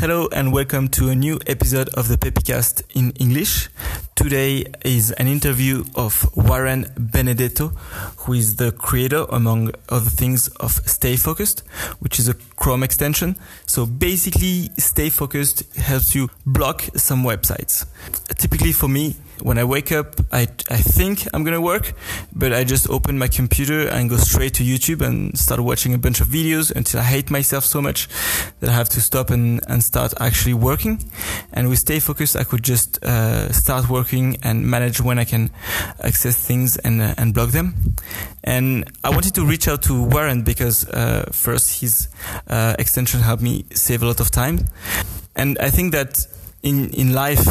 Hello and welcome to a new episode of the Pepicast in English. Today is an interview of Warren Benedetto, who is the creator, among other things, of Stay Focused, which is a Chrome extension. So basically, Stay Focused helps you block some websites. Typically for me, when I wake up, I, I think I'm gonna work, but I just open my computer and go straight to YouTube and start watching a bunch of videos until I hate myself so much that I have to stop and, and start actually working. And with Stay Focused, I could just uh, start working and manage when I can access things and, uh, and block them. And I wanted to reach out to Warren because uh, first his uh, extension helped me save a lot of time. And I think that in, in life,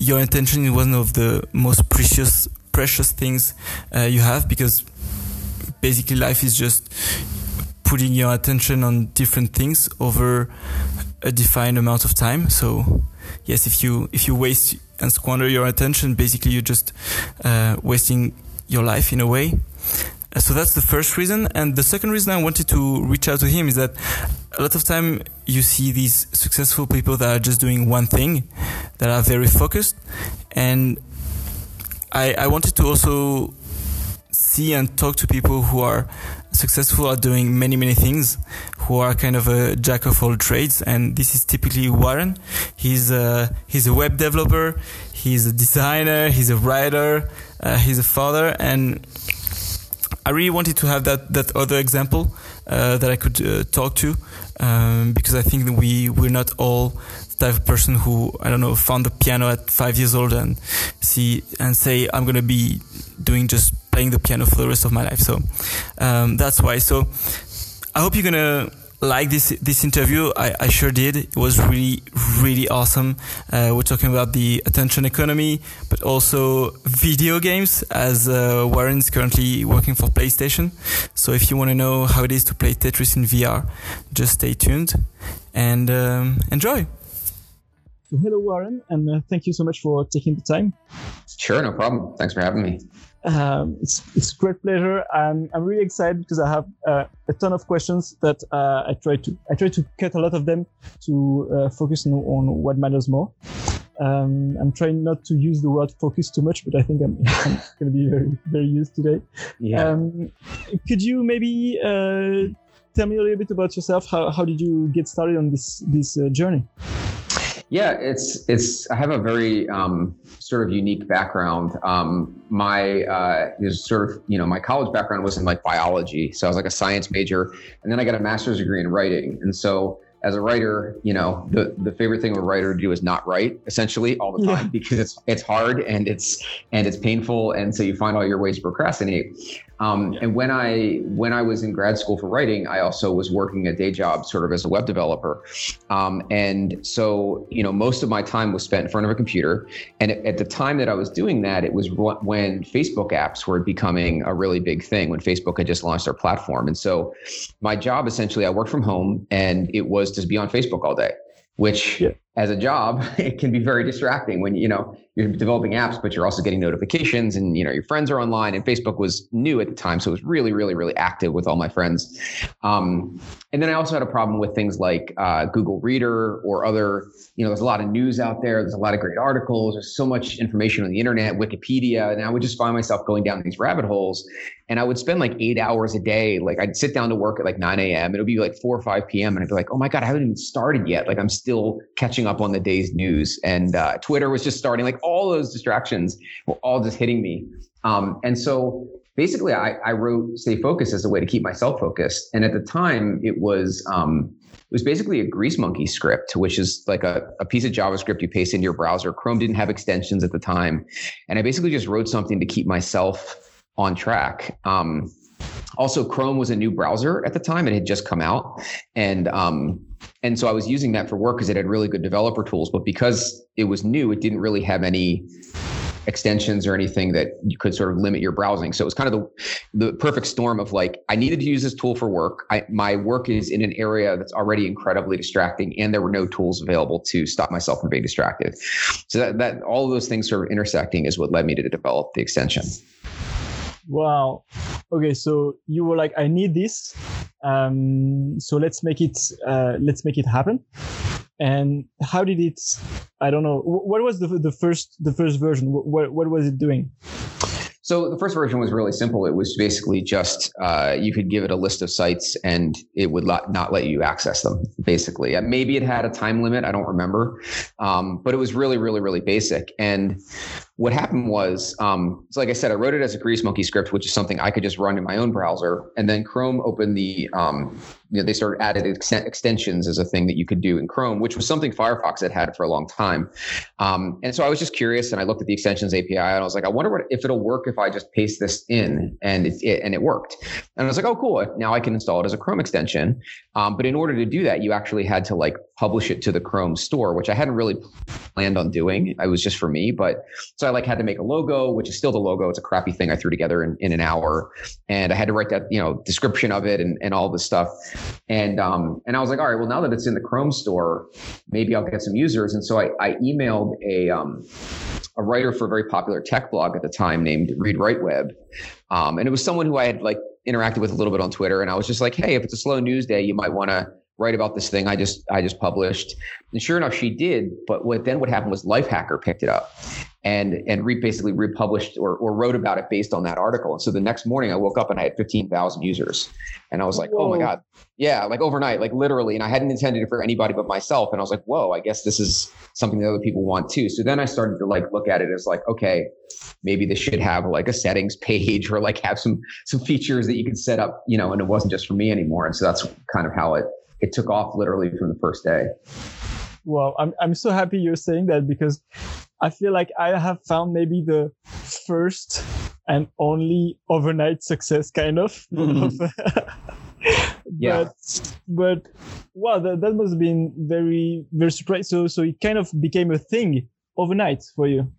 your intention is one of the most precious precious things uh, you have because basically life is just putting your attention on different things over a defined amount of time. So yes if you if you waste and squander your attention basically you're just uh, wasting your life in a way so that's the first reason. And the second reason i wanted to reach out to him is that a lot of time you see these successful people that are just doing one thing that are very focused. And i i wanted to also see and talk to people who are successful at doing many many things who are kind of a jack of all trades. And this is typically warren. He's a he's a web developer. He's a designer. He's a writer. Uh, he's a father. And I really wanted to have that that other example uh, that I could uh, talk to um, because I think we we're not all the type of person who I don't know found the piano at five years old and see and say I'm gonna be doing just playing the piano for the rest of my life. So um, that's why. So I hope you're gonna like this this interview. I, I sure did. It was really really awesome. Uh, we're talking about the attention economy, but also video games. As uh, Warren's currently working for PlayStation, so if you want to know how it is to play Tetris in VR, just stay tuned and um, enjoy. Hello, Warren, and uh, thank you so much for taking the time. Sure, no problem. Thanks for having me. Um, it's it's a great pleasure. I'm I'm really excited because I have uh, a ton of questions that uh, I try to I try to cut a lot of them to uh, focus on, on, what matters more. Um, I'm trying not to use the word focus too much, but I think I'm, I'm going to be very very used today. Yeah. Um, could you maybe uh, tell me a little bit about yourself? How how did you get started on this this uh, journey? Yeah, it's it's. I have a very um, sort of unique background. Um, my uh, is sort of you know my college background was in like biology, so I was like a science major, and then I got a master's degree in writing, and so as a writer, you know, the, the favorite thing of a writer to do is not write essentially all the time yeah. because it's it's hard and it's and it's painful and so you find all your ways to procrastinate. Um, yeah. And when I when I was in grad school for writing, I also was working a day job, sort of as a web developer. Um, and so, you know, most of my time was spent in front of a computer. And at the time that I was doing that, it was when Facebook apps were becoming a really big thing. When Facebook had just launched their platform, and so my job essentially, I worked from home, and it was to be on Facebook all day which yeah. as a job it can be very distracting when you know you're developing apps but you're also getting notifications and you know your friends are online and facebook was new at the time so it was really really really active with all my friends um, and then i also had a problem with things like uh, google reader or other you know there's a lot of news out there there's a lot of great articles there's so much information on the internet wikipedia and i would just find myself going down these rabbit holes and I would spend like eight hours a day. Like I'd sit down to work at like 9 a.m. It would be like 4 or 5 p.m. And I'd be like, oh my God, I haven't even started yet. Like I'm still catching up on the day's news. And uh, Twitter was just starting. Like all those distractions were all just hitting me. Um, and so basically, I, I, wrote Stay Focused as a way to keep myself focused. And at the time, it was. Um, it was basically a Greasemonkey script, which is like a, a piece of JavaScript you paste into your browser. Chrome didn't have extensions at the time. And I basically just wrote something to keep myself on track. Um, also, Chrome was a new browser at the time; it had just come out, and um, and so I was using that for work because it had really good developer tools. But because it was new, it didn't really have any extensions or anything that you could sort of limit your browsing. So it was kind of the the perfect storm of like I needed to use this tool for work. I, my work is in an area that's already incredibly distracting, and there were no tools available to stop myself from being distracted. So that, that all of those things sort of intersecting is what led me to develop the extension. Wow. Okay, so you were like, I need this. Um, so let's make it. Uh, let's make it happen. and how did it? I don't know. What was the the first the first version? What what was it doing? So the first version was really simple. It was basically just uh, you could give it a list of sites and it would not let you access them. Basically, uh, maybe it had a time limit. I don't remember, um, but it was really, really, really basic. And what happened was, um, so like I said, I wrote it as a Greasemonkey script, which is something I could just run in my own browser. And then Chrome opened the, um, you know, they started added ex- extensions as a thing that you could do in Chrome, which was something Firefox had had for a long time. Um, and so I was just curious, and I looked at the extensions API, and I was like, I wonder what if it'll work if I just paste this in, and it, it and it worked. And I was like, oh, cool. Now I can install it as a Chrome extension. Um, but in order to do that, you actually had to like publish it to the Chrome store, which I hadn't really planned on doing. It was just for me, but so I like had to make a logo, which is still the logo. It's a crappy thing I threw together in, in an hour. And I had to write that, you know, description of it and, and all this stuff. And, um, and I was like, all right, well, now that it's in the Chrome store, maybe I'll get some users. And so I, I emailed a, um, a writer for a very popular tech blog at the time named ReadWriteWeb. Um, and it was someone who I had like interacted with a little bit on Twitter. And I was just like, hey, if it's a slow news day, you might want to write about this thing I just I just published. And sure enough, she did. But what then what happened was Lifehacker picked it up and and re- basically republished or, or wrote about it based on that article. And so the next morning I woke up and I had 15,000 users. And I was like, whoa. oh my God. Yeah, like overnight, like literally. And I hadn't intended it for anybody but myself. And I was like, whoa, I guess this is something that other people want too. So then I started to like look at it as like, okay, maybe this should have like a settings page or like have some some features that you could set up, you know, and it wasn't just for me anymore. And so that's kind of how it it took off literally from the first day. Well, I'm I'm so happy you're saying that because I feel like I have found maybe the first and only overnight success kind of. Mm-hmm. yeah. But, but wow, that, that must have been very, very surprising. So, so it kind of became a thing overnight for you.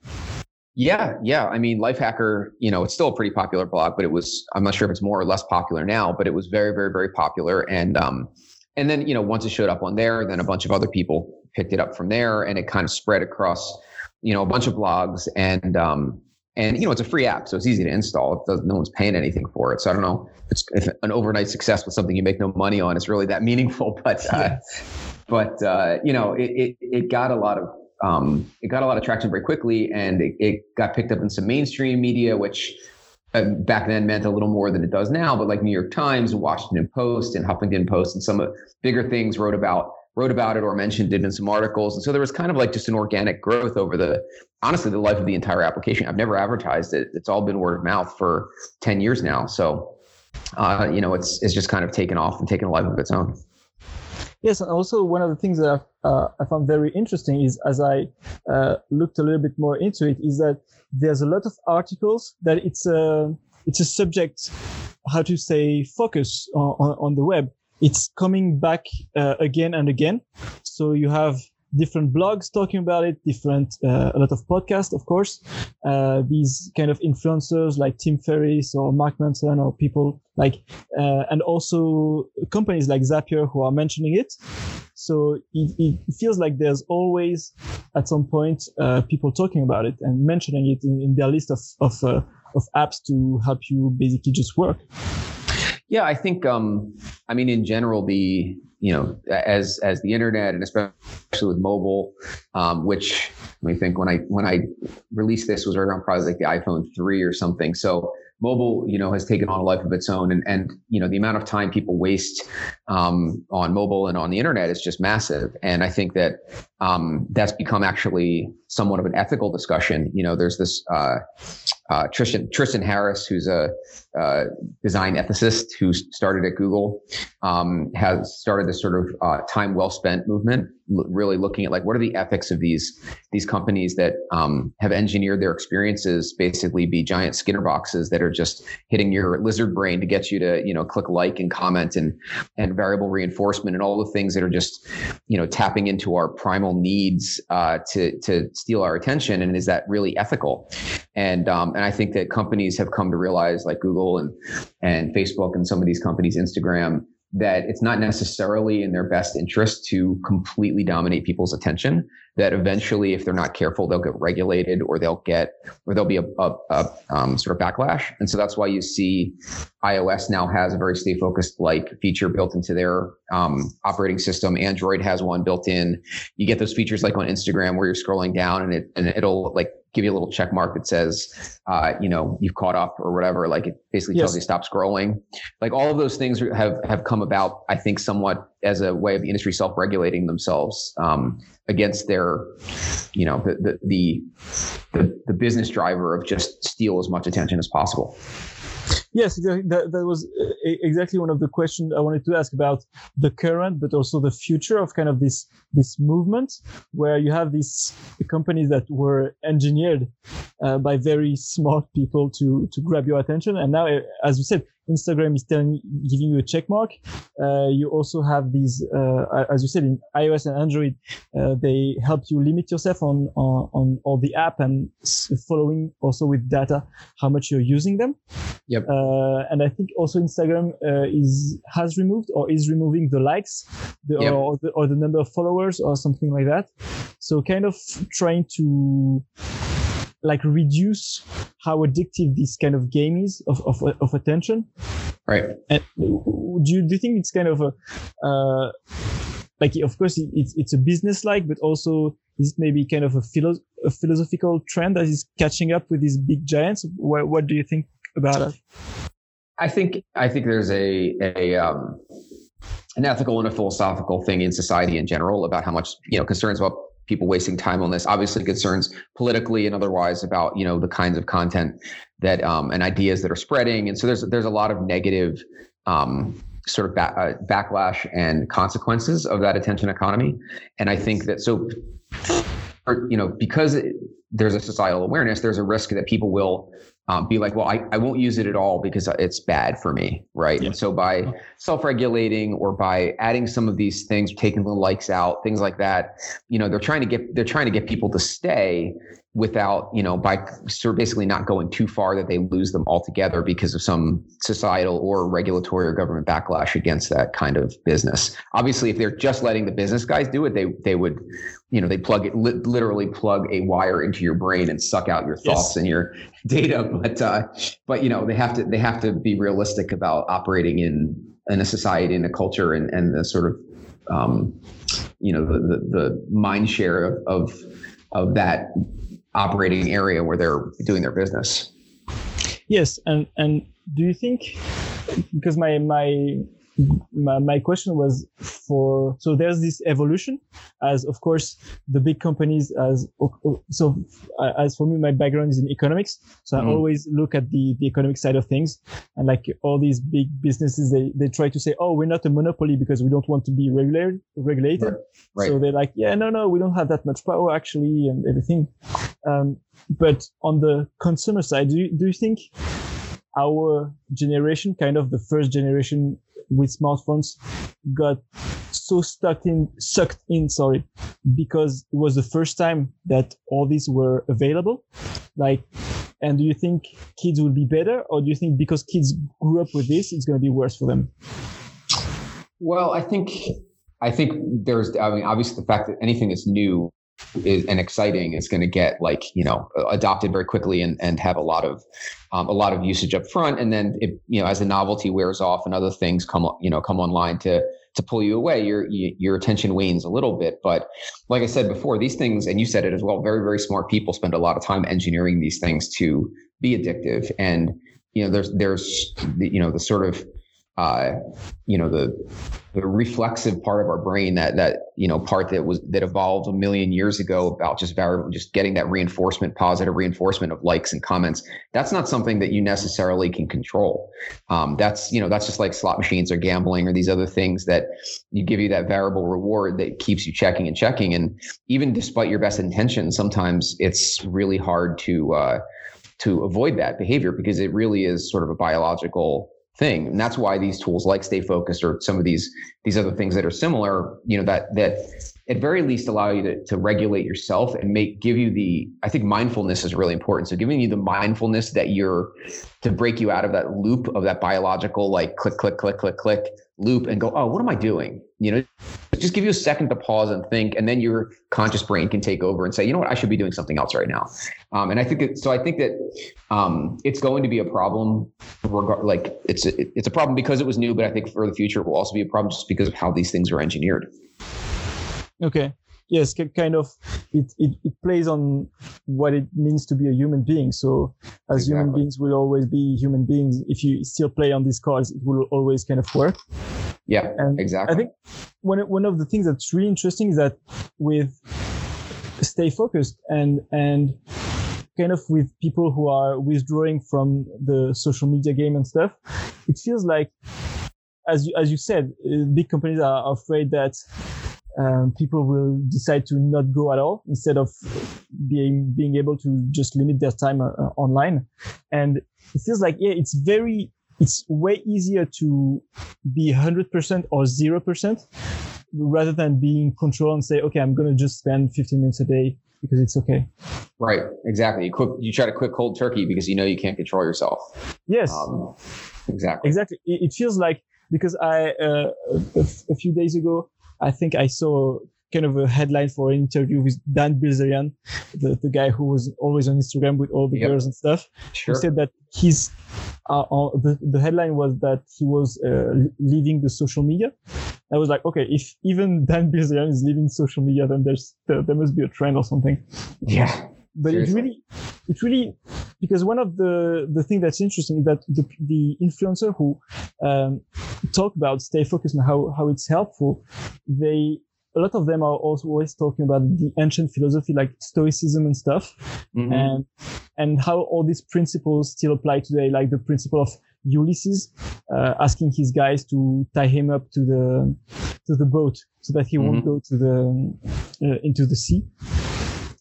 Yeah, yeah. I mean, Lifehacker, you know, it's still a pretty popular blog, but it was, I'm not sure if it's more or less popular now, but it was very, very, very popular. And, um, and then, you know, once it showed up on there, then a bunch of other people picked it up from there and it kind of spread across, you know, a bunch of blogs and, um, and you know, it's a free app, so it's easy to install. It no one's paying anything for it. So I don't know if, it's, if an overnight success with something you make no money on is really that meaningful. But, uh, but uh, you know, it, it, it got a lot of um, it got a lot of traction very quickly, and it, it got picked up in some mainstream media, which uh, back then meant a little more than it does now. But like New York Times, Washington Post, and Huffington Post, and some of bigger things wrote about wrote about it or mentioned it in some articles. And so there was kind of like just an organic growth over the honestly the life of the entire application. I've never advertised it. It's all been word of mouth for 10 years now. So uh, you know, it's it's just kind of taken off and taken a life of its own. Yes, and also one of the things that uh, I found very interesting is as I uh, looked a little bit more into it, is that there's a lot of articles that it's a it's a subject, how to say, focus on, on the web. It's coming back uh, again and again. So you have different blogs talking about it, different, uh, a lot of podcasts, of course. Uh, these kind of influencers like Tim Ferriss or Mark Manson or people like, uh, and also companies like Zapier who are mentioning it. So it, it feels like there's always at some point, uh, people talking about it and mentioning it in, in their list of, of, uh, of apps to help you basically just work. Yeah, I think, um, I mean, in general, the, you know, as as the internet and especially with mobile, um, which let me think when I when I released this was around probably like the iPhone three or something. So mobile, you know, has taken on a life of its own, and and you know the amount of time people waste um, on mobile and on the internet is just massive. And I think that um, that's become actually somewhat of an ethical discussion. You know, there's this uh, uh, Tristan Tristan Harris, who's a uh, design ethicist who started at Google, um, has started this sort of uh, time well spent movement, l- really looking at like what are the ethics of these these companies that um, have engineered their experiences basically be giant Skinner boxes that are just hitting your lizard brain to get you to you know click like and comment and and variable reinforcement and all the things that are just you know tapping into our primal needs uh, to to steal our attention and is that really ethical and um, and I think that companies have come to realize like Google and and Facebook and some of these companies Instagram that it's not necessarily in their best interest to completely dominate people's attention. That eventually, if they're not careful, they'll get regulated or they'll get, or there'll be a, a, a um, sort of backlash. And so that's why you see iOS now has a very stay focused like feature built into their um, operating system. Android has one built in. You get those features like on Instagram where you're scrolling down and it and it'll like give you a little check mark that says, uh, you know, you've caught up or whatever. Like it basically yes. tells you stop scrolling. Like all of those things have have come about, I think, somewhat as a way of the industry self regulating themselves um, against their, you know, the the, the the the business driver of just steal as much attention as possible. Yes. That, that was uh, exactly one of the questions I wanted to ask about the current, but also the future of kind of this this movement, where you have these companies that were engineered uh, by very smart people to to grab your attention, and now, as you said, Instagram is telling, giving you a check mark. Uh, you also have these, uh, as you said, in iOS and Android, uh, they help you limit yourself on, on, on all the app and following also with data how much you're using them. Yep. Uh, and I think also Instagram uh, is has removed or is removing the likes, the, yep. or, the, or the number of followers or something like that. So kind of trying to like reduce how addictive this kind of game is of, of, of attention. Right. And do you, do you think it's kind of a, uh, like, of course, it's, it's a business like, but also is it maybe kind of a, philo- a philosophical trend that is catching up with these big giants? What, what do you think about it? I think, I think there's a, a, um, an ethical and a philosophical thing in society in general about how much, you know, concerns about people wasting time on this. Obviously, concerns politically and otherwise about you know the kinds of content that um, and ideas that are spreading. And so there's there's a lot of negative um, sort of ba- uh, backlash and consequences of that attention economy. And I think that so you know because it, there's a societal awareness, there's a risk that people will um, be like, well, I, I won't use it at all because it's bad for me, right? Yeah. And so by self-regulating or by adding some of these things, taking the likes out, things like that, you know, they're trying to get they're trying to get people to stay without, you know, by basically not going too far that they lose them altogether because of some societal or regulatory or government backlash against that kind of business. Obviously, if they're just letting the business guys do it, they they would, you know, they plug it li- literally plug a wire into your brain and suck out your thoughts yes. and your data. But uh, but you know, they have to they have to be realistic about operating in in a society and a culture and and the sort of um, you know the the, the mind share of, of of that operating area where they're doing their business. Yes, and and do you think because my my my, my question was for so there's this evolution as of course the big companies as so as for me my background is in economics so mm-hmm. i always look at the the economic side of things and like all these big businesses they they try to say oh we're not a monopoly because we don't want to be regulated regulated right. Right. so they're like yeah no no we don't have that much power actually and everything um, but on the consumer side do you, do you think our generation, kind of the first generation with smartphones, got so stuck in, sucked in, sorry, because it was the first time that all these were available. Like, and do you think kids will be better, or do you think because kids grew up with this, it's going to be worse for them? Well, I think I think there's, I mean, obviously the fact that anything that's new is, and exciting is going to get like you know adopted very quickly and, and have a lot of um, a lot of usage up front. And then it, you know as the novelty wears off and other things come you know come online to to pull you away your your attention wanes a little bit. But like i said before these things and you said it as well very very smart people spend a lot of time engineering these things to be addictive. And you know there's there's you know the sort of uh, you know the the reflexive part of our brain that that you know part that was that evolved a million years ago about just variable just getting that reinforcement positive reinforcement of likes and comments that's not something that you necessarily can control. Um, that's you know that's just like slot machines or gambling or these other things that you give you that variable reward that keeps you checking and checking. And even despite your best intentions sometimes it's really hard to uh, to avoid that behavior because it really is sort of a biological thing. And that's why these tools like Stay Focused or some of these these other things that are similar, you know, that that at very least allow you to, to regulate yourself and make give you the I think mindfulness is really important. So giving you the mindfulness that you're to break you out of that loop of that biological like click, click, click, click, click, loop and go, oh, what am I doing? You know, just give you a second to pause and think, and then your conscious brain can take over and say, you know what, I should be doing something else right now. Um, and I think that, so. I think that um, it's going to be a problem. Regard, like it's a, it's a problem because it was new, but I think for the future it will also be a problem just because of how these things are engineered. Okay. Yes, kind of. It, it, it plays on what it means to be a human being. So, as exactly. human beings will always be human beings. If you still play on these cards, it will always kind of work. Yeah, and exactly. I think one one of the things that's really interesting is that with stay focused and and kind of with people who are withdrawing from the social media game and stuff, it feels like, as you, as you said, uh, big companies are afraid that um, people will decide to not go at all instead of being being able to just limit their time uh, uh online. And it feels like yeah, it's very it's way easier to be 100% or 0% rather than being control and say, okay, I'm going to just spend 15 minutes a day because it's okay. Right. Exactly. You quick, you try to quit cold turkey because you know you can't control yourself. Yes. Um, exactly. Exactly. It, it, feels like because I, uh, a, a few days ago, I think I saw kind of a headline for an interview with Dan Bilzerian, the, the guy who was always on Instagram with all the yep. girls and stuff. Sure. Who said that he's uh, uh, the, the headline was that he was uh, leaving the social media. I was like, okay, if even Dan Bilzerian is leaving social media, then there's there, there must be a trend or something. Yeah. But Seriously. it really, it really, because one of the the thing that's interesting is that the the influencer who um, talk about stay focused and how how it's helpful, they a lot of them are also always talking about the ancient philosophy like stoicism and stuff mm-hmm. and and how all these principles still apply today like the principle of ulysses uh, asking his guys to tie him up to the to the boat so that he mm-hmm. won't go to the uh, into the sea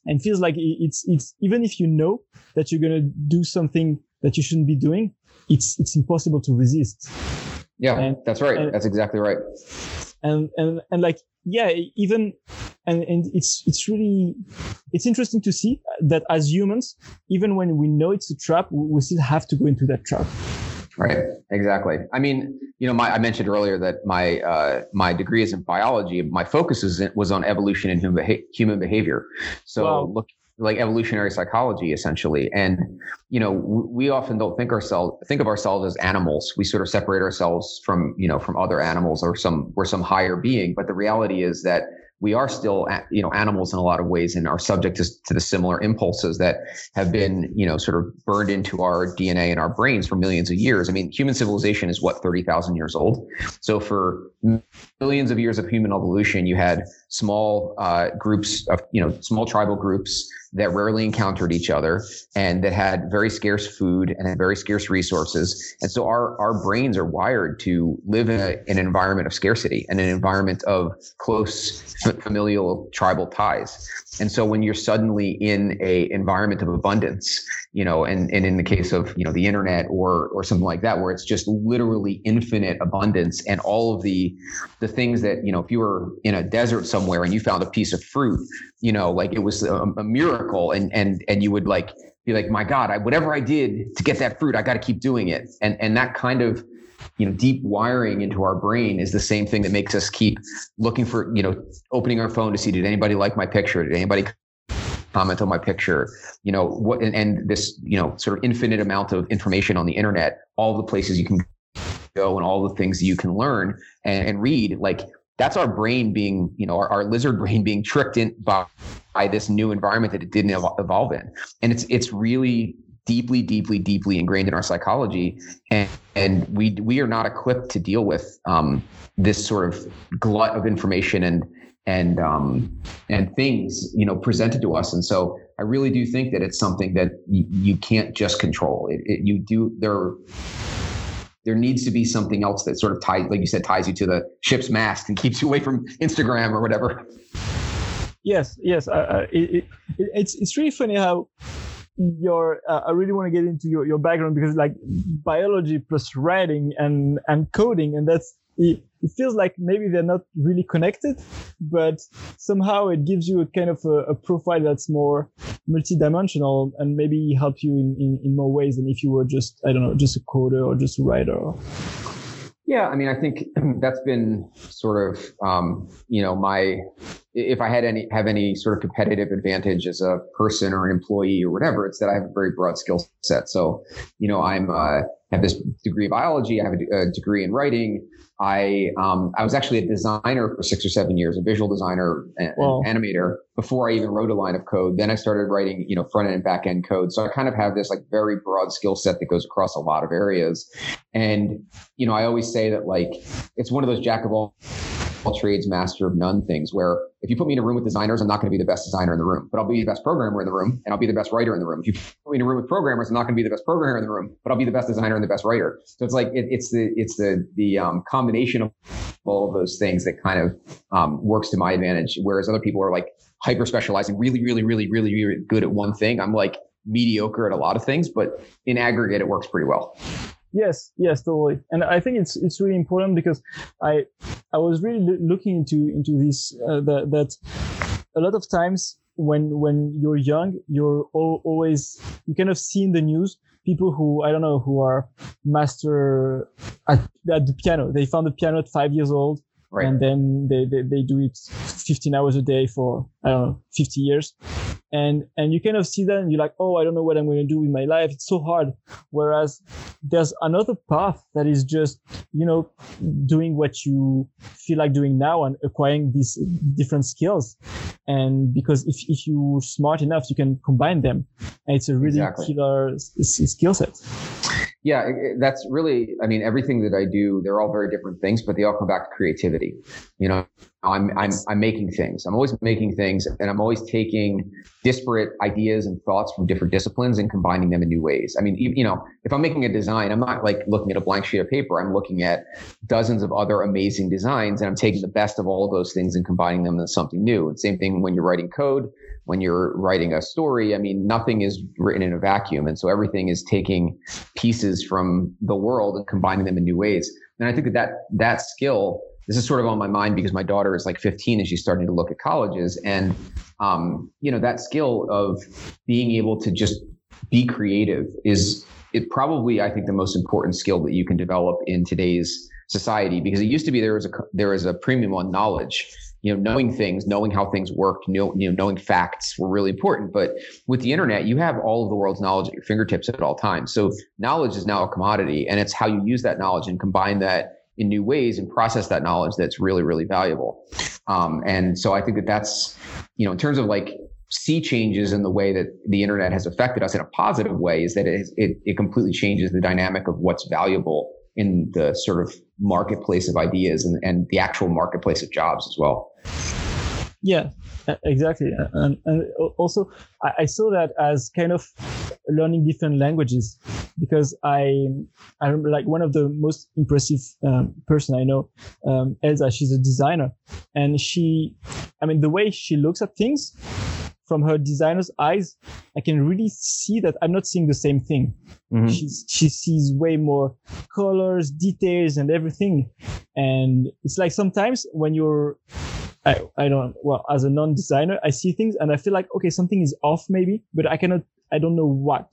and feels like it's it's even if you know that you're going to do something that you shouldn't be doing it's it's impossible to resist. Yeah and, that's right. and, that's exactly right. And and and like yeah, even and, and it's it's really it's interesting to see that as humans, even when we know it's a trap, we still have to go into that trap. Right. Exactly. I mean, you know, my, I mentioned earlier that my uh, my degree is in biology. My focus is in, was on evolution and human human behavior. So wow. look, like evolutionary psychology essentially and you know we often don't think ourselves think of ourselves as animals we sort of separate ourselves from you know from other animals or some we're some higher being but the reality is that we are still you know animals in a lot of ways and are subject to, to the similar impulses that have been you know sort of burned into our dna and our brains for millions of years. I mean human civilization is what 30,000 years old? So for millions of years of human evolution you had small uh, groups of you know small tribal groups that rarely encountered each other and that had very scarce food and had very scarce resources. And so our, our brains are wired to live in, a, in an environment of scarcity and an environment of close familial tribal ties. And so when you're suddenly in a environment of abundance, you know, and, and in the case of, you know, the internet or, or something like that, where it's just literally infinite abundance and all of the, the things that, you know, if you were in a desert somewhere and you found a piece of fruit, you know, like it was a, a miracle and, and, and you would like, be like, my God, I, whatever I did to get that fruit, I got to keep doing it. And, and that kind of, you know, deep wiring into our brain is the same thing that makes us keep looking for, you know, opening our phone to see, did anybody like my picture? Did anybody comment on my picture you know what and, and, this you know sort of infinite amount of information on the internet all the places you can go and all the things you can learn and, and read like that's our brain being you know our, our lizard brain being tricked in by, by this new environment that it didn't evolve in. And it's it's really deeply, deeply, deeply ingrained in our psychology, and and we we are not equipped to deal with um, this sort of glut of information and and um, and things you know presented to us. And so I really do think that it's something that you can't just control. It, it, you do there. There needs to be something else that sort of ties, like you said, ties you to the ship's mast and keeps you away from Instagram or whatever. Yes, yes. Uh, it, it's it's really funny how your uh, i really want to get into your, your background because like biology plus writing and and coding and that's it, it feels like maybe they're not really connected but somehow it gives you a kind of a, a profile that's more multidimensional and maybe help you in, in, in more ways than if you were just i don't know just a coder or just a writer Yeah, I mean, I think that's been sort of, um, you know, my if I had any have any sort of competitive advantage as a person or an employee or whatever, it's that I have a very broad skill set. So, you know, I'm uh, have this degree of biology, I have a, a degree in writing. I um, I was actually a designer for six or seven years, a visual designer and, animator before I even wrote a line of code. Then I started writing, you know, front end and back end code. So I kind of have this like very broad skill set that goes across a lot of areas. And you know, I always say that like it's one of those jack of all all trades, master of none things where if you put me in a room with designers, I'm not going to be the best designer in the room, but I'll be the best programmer in the room and I'll be the best writer in the room. If you put me in a room with programmers, I'm not going to be the best programmer in the room, but I'll be the best designer and the best writer. So it's like, it, it's the, it's the, the um, combination of all of those things that kind of um, works to my advantage. Whereas other people are like hyper specializing really, really, really, really, really good at one thing. I'm like mediocre at a lot of things, but in aggregate, it works pretty well. Yes, yes, totally. And I think it's it's really important because I I was really looking into into this uh, that that a lot of times when when you're young, you're always you kind of see in the news people who I don't know who are master at, at the piano. They found the piano at five years old. Right. And then they, they, they do it 15 hours a day for, I don't know, 50 years. And and you kind of see that and you're like oh i don't know what i'm going to do with my life. It's so hard. Whereas there's another path that is just you know doing what you feel like doing now and acquiring these different skills. And because if, if you're smart enough you can combine them. And it's a really exactly. killer skill set yeah, that's really, I mean, everything that I do, they're all very different things, but they all come back to creativity. You know, I'm, I'm, I'm making things. I'm always making things and I'm always taking disparate ideas and thoughts from different disciplines and combining them in new ways. I mean, you know, if I'm making a design, I'm not like looking at a blank sheet of paper. I'm looking at dozens of other amazing designs and I'm taking the best of all those things and combining them into something new. And same thing when you're writing code when you're writing a story, I mean, nothing is written in a vacuum. And so everything is taking pieces from the world and combining them in new ways. And I think that that, that skill, this is sort of on my mind because my daughter is like 15 and she's starting to look at colleges. And, um, you know, that skill of being able to just be creative is it probably, I think, the most important skill that you can develop in today's society because it used to be there was a there was a premium on knowledge you know, knowing things, knowing how things work, know, you know, knowing facts were really important. But with the internet, you have all of the world's knowledge at your fingertips at all times. So knowledge is now a commodity and it's how you use that knowledge and combine that in new ways and process that knowledge that's really, really valuable. Um, and so I think that that's, you know, in terms of like sea changes in the way that the internet has affected us in a positive way is that it, it, it completely changes the dynamic of what's valuable in the sort of marketplace of ideas and, and the actual marketplace of jobs as well. Yeah, exactly. And, and also, I saw that as kind of learning different languages because I, I remember like one of the most impressive um, person I know, um, Elsa, she's a designer and she, I mean, the way she looks at things from her designer's eyes, I can really see that I'm not seeing the same thing. Mm-hmm. She's, she sees way more colors, details, and everything. And it's like sometimes when you're, I, I don't, well, as a non-designer, I see things and I feel like, okay, something is off maybe, but I cannot, I don't know what.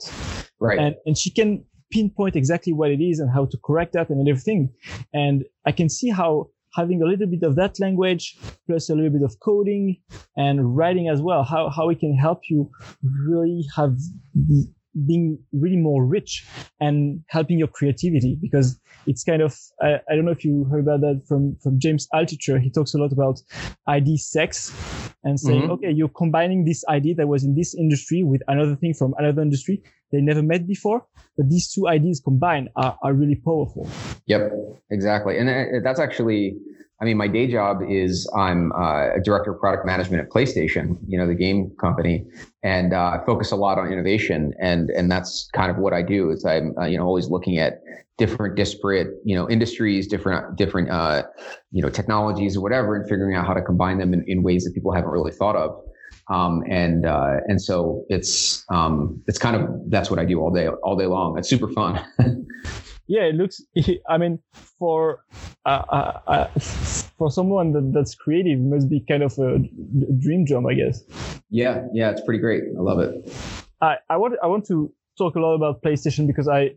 Right. And, and she can pinpoint exactly what it is and how to correct that and everything. And I can see how having a little bit of that language plus a little bit of coding and writing as well, how, how it can help you really have being really more rich and helping your creativity because it's kind of I, I don't know if you heard about that from from James Altucher. He talks a lot about idea sex and saying mm-hmm. okay you're combining this idea that was in this industry with another thing from another industry they never met before but these two ideas combined are, are really powerful. Yep exactly. And uh, that's actually I mean, my day job is I'm uh, a director of product management at PlayStation, you know, the game company, and uh, I focus a lot on innovation, and and that's kind of what I do. Is I'm uh, you know always looking at different disparate you know industries, different different uh, you know technologies or whatever, and figuring out how to combine them in, in ways that people haven't really thought of. Um, and uh, and so it's um, it's kind of that's what I do all day all day long. It's super fun. yeah, it looks. I mean, for uh, uh, uh, for someone that, that's creative, must be kind of a dream job, I guess. Yeah, yeah, it's pretty great. I love it. I I want I want to talk a lot about PlayStation because I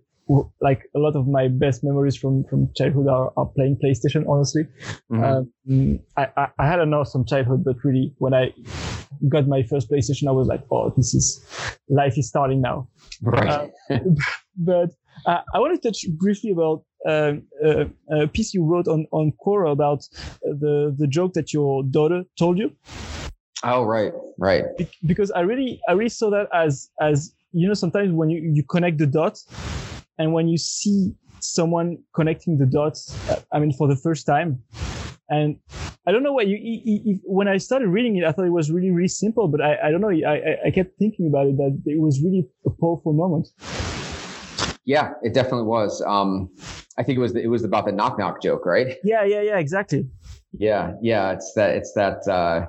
like a lot of my best memories from from childhood are, are playing PlayStation. Honestly, mm-hmm. um, I, I, I had an awesome childhood, but really when I got my first PlayStation, I was like, oh, this is life is starting now. Right. Uh, but uh, I want to touch briefly about um, uh, a piece you wrote on on Quora about the the joke that your daughter told you. Oh right, right. Be- because I really I really saw that as as you know sometimes when you you connect the dots and when you see someone connecting the dots, I mean for the first time, and I don't know why you, you, you, when I started reading it, I thought it was really, really simple, but I, I don't know. I, I kept thinking about it that it was really a powerful moment. Yeah, it definitely was. Um, I think it was, the, it was about the knock knock joke, right? Yeah, yeah, yeah, exactly. Yeah, yeah. It's that, it's that, uh,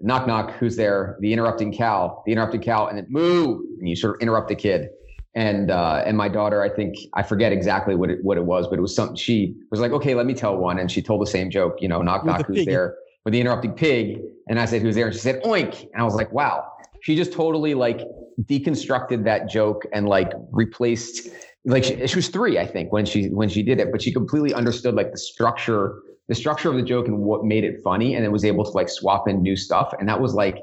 knock knock, who's there? The interrupting cow, the interrupting cow, and then moo, and you sort of interrupt the kid and uh, and my daughter, I think I forget exactly what it what it was, but it was something. She was like, "Okay, let me tell one," and she told the same joke. You know, knock knock, who's pig. there? With the interrupting pig, and I said, "Who's there?" And she said, "Oink," and I was like, "Wow." She just totally like deconstructed that joke and like replaced like she, she was three, I think, when she when she did it, but she completely understood like the structure the structure of the joke and what made it funny, and then was able to like swap in new stuff, and that was like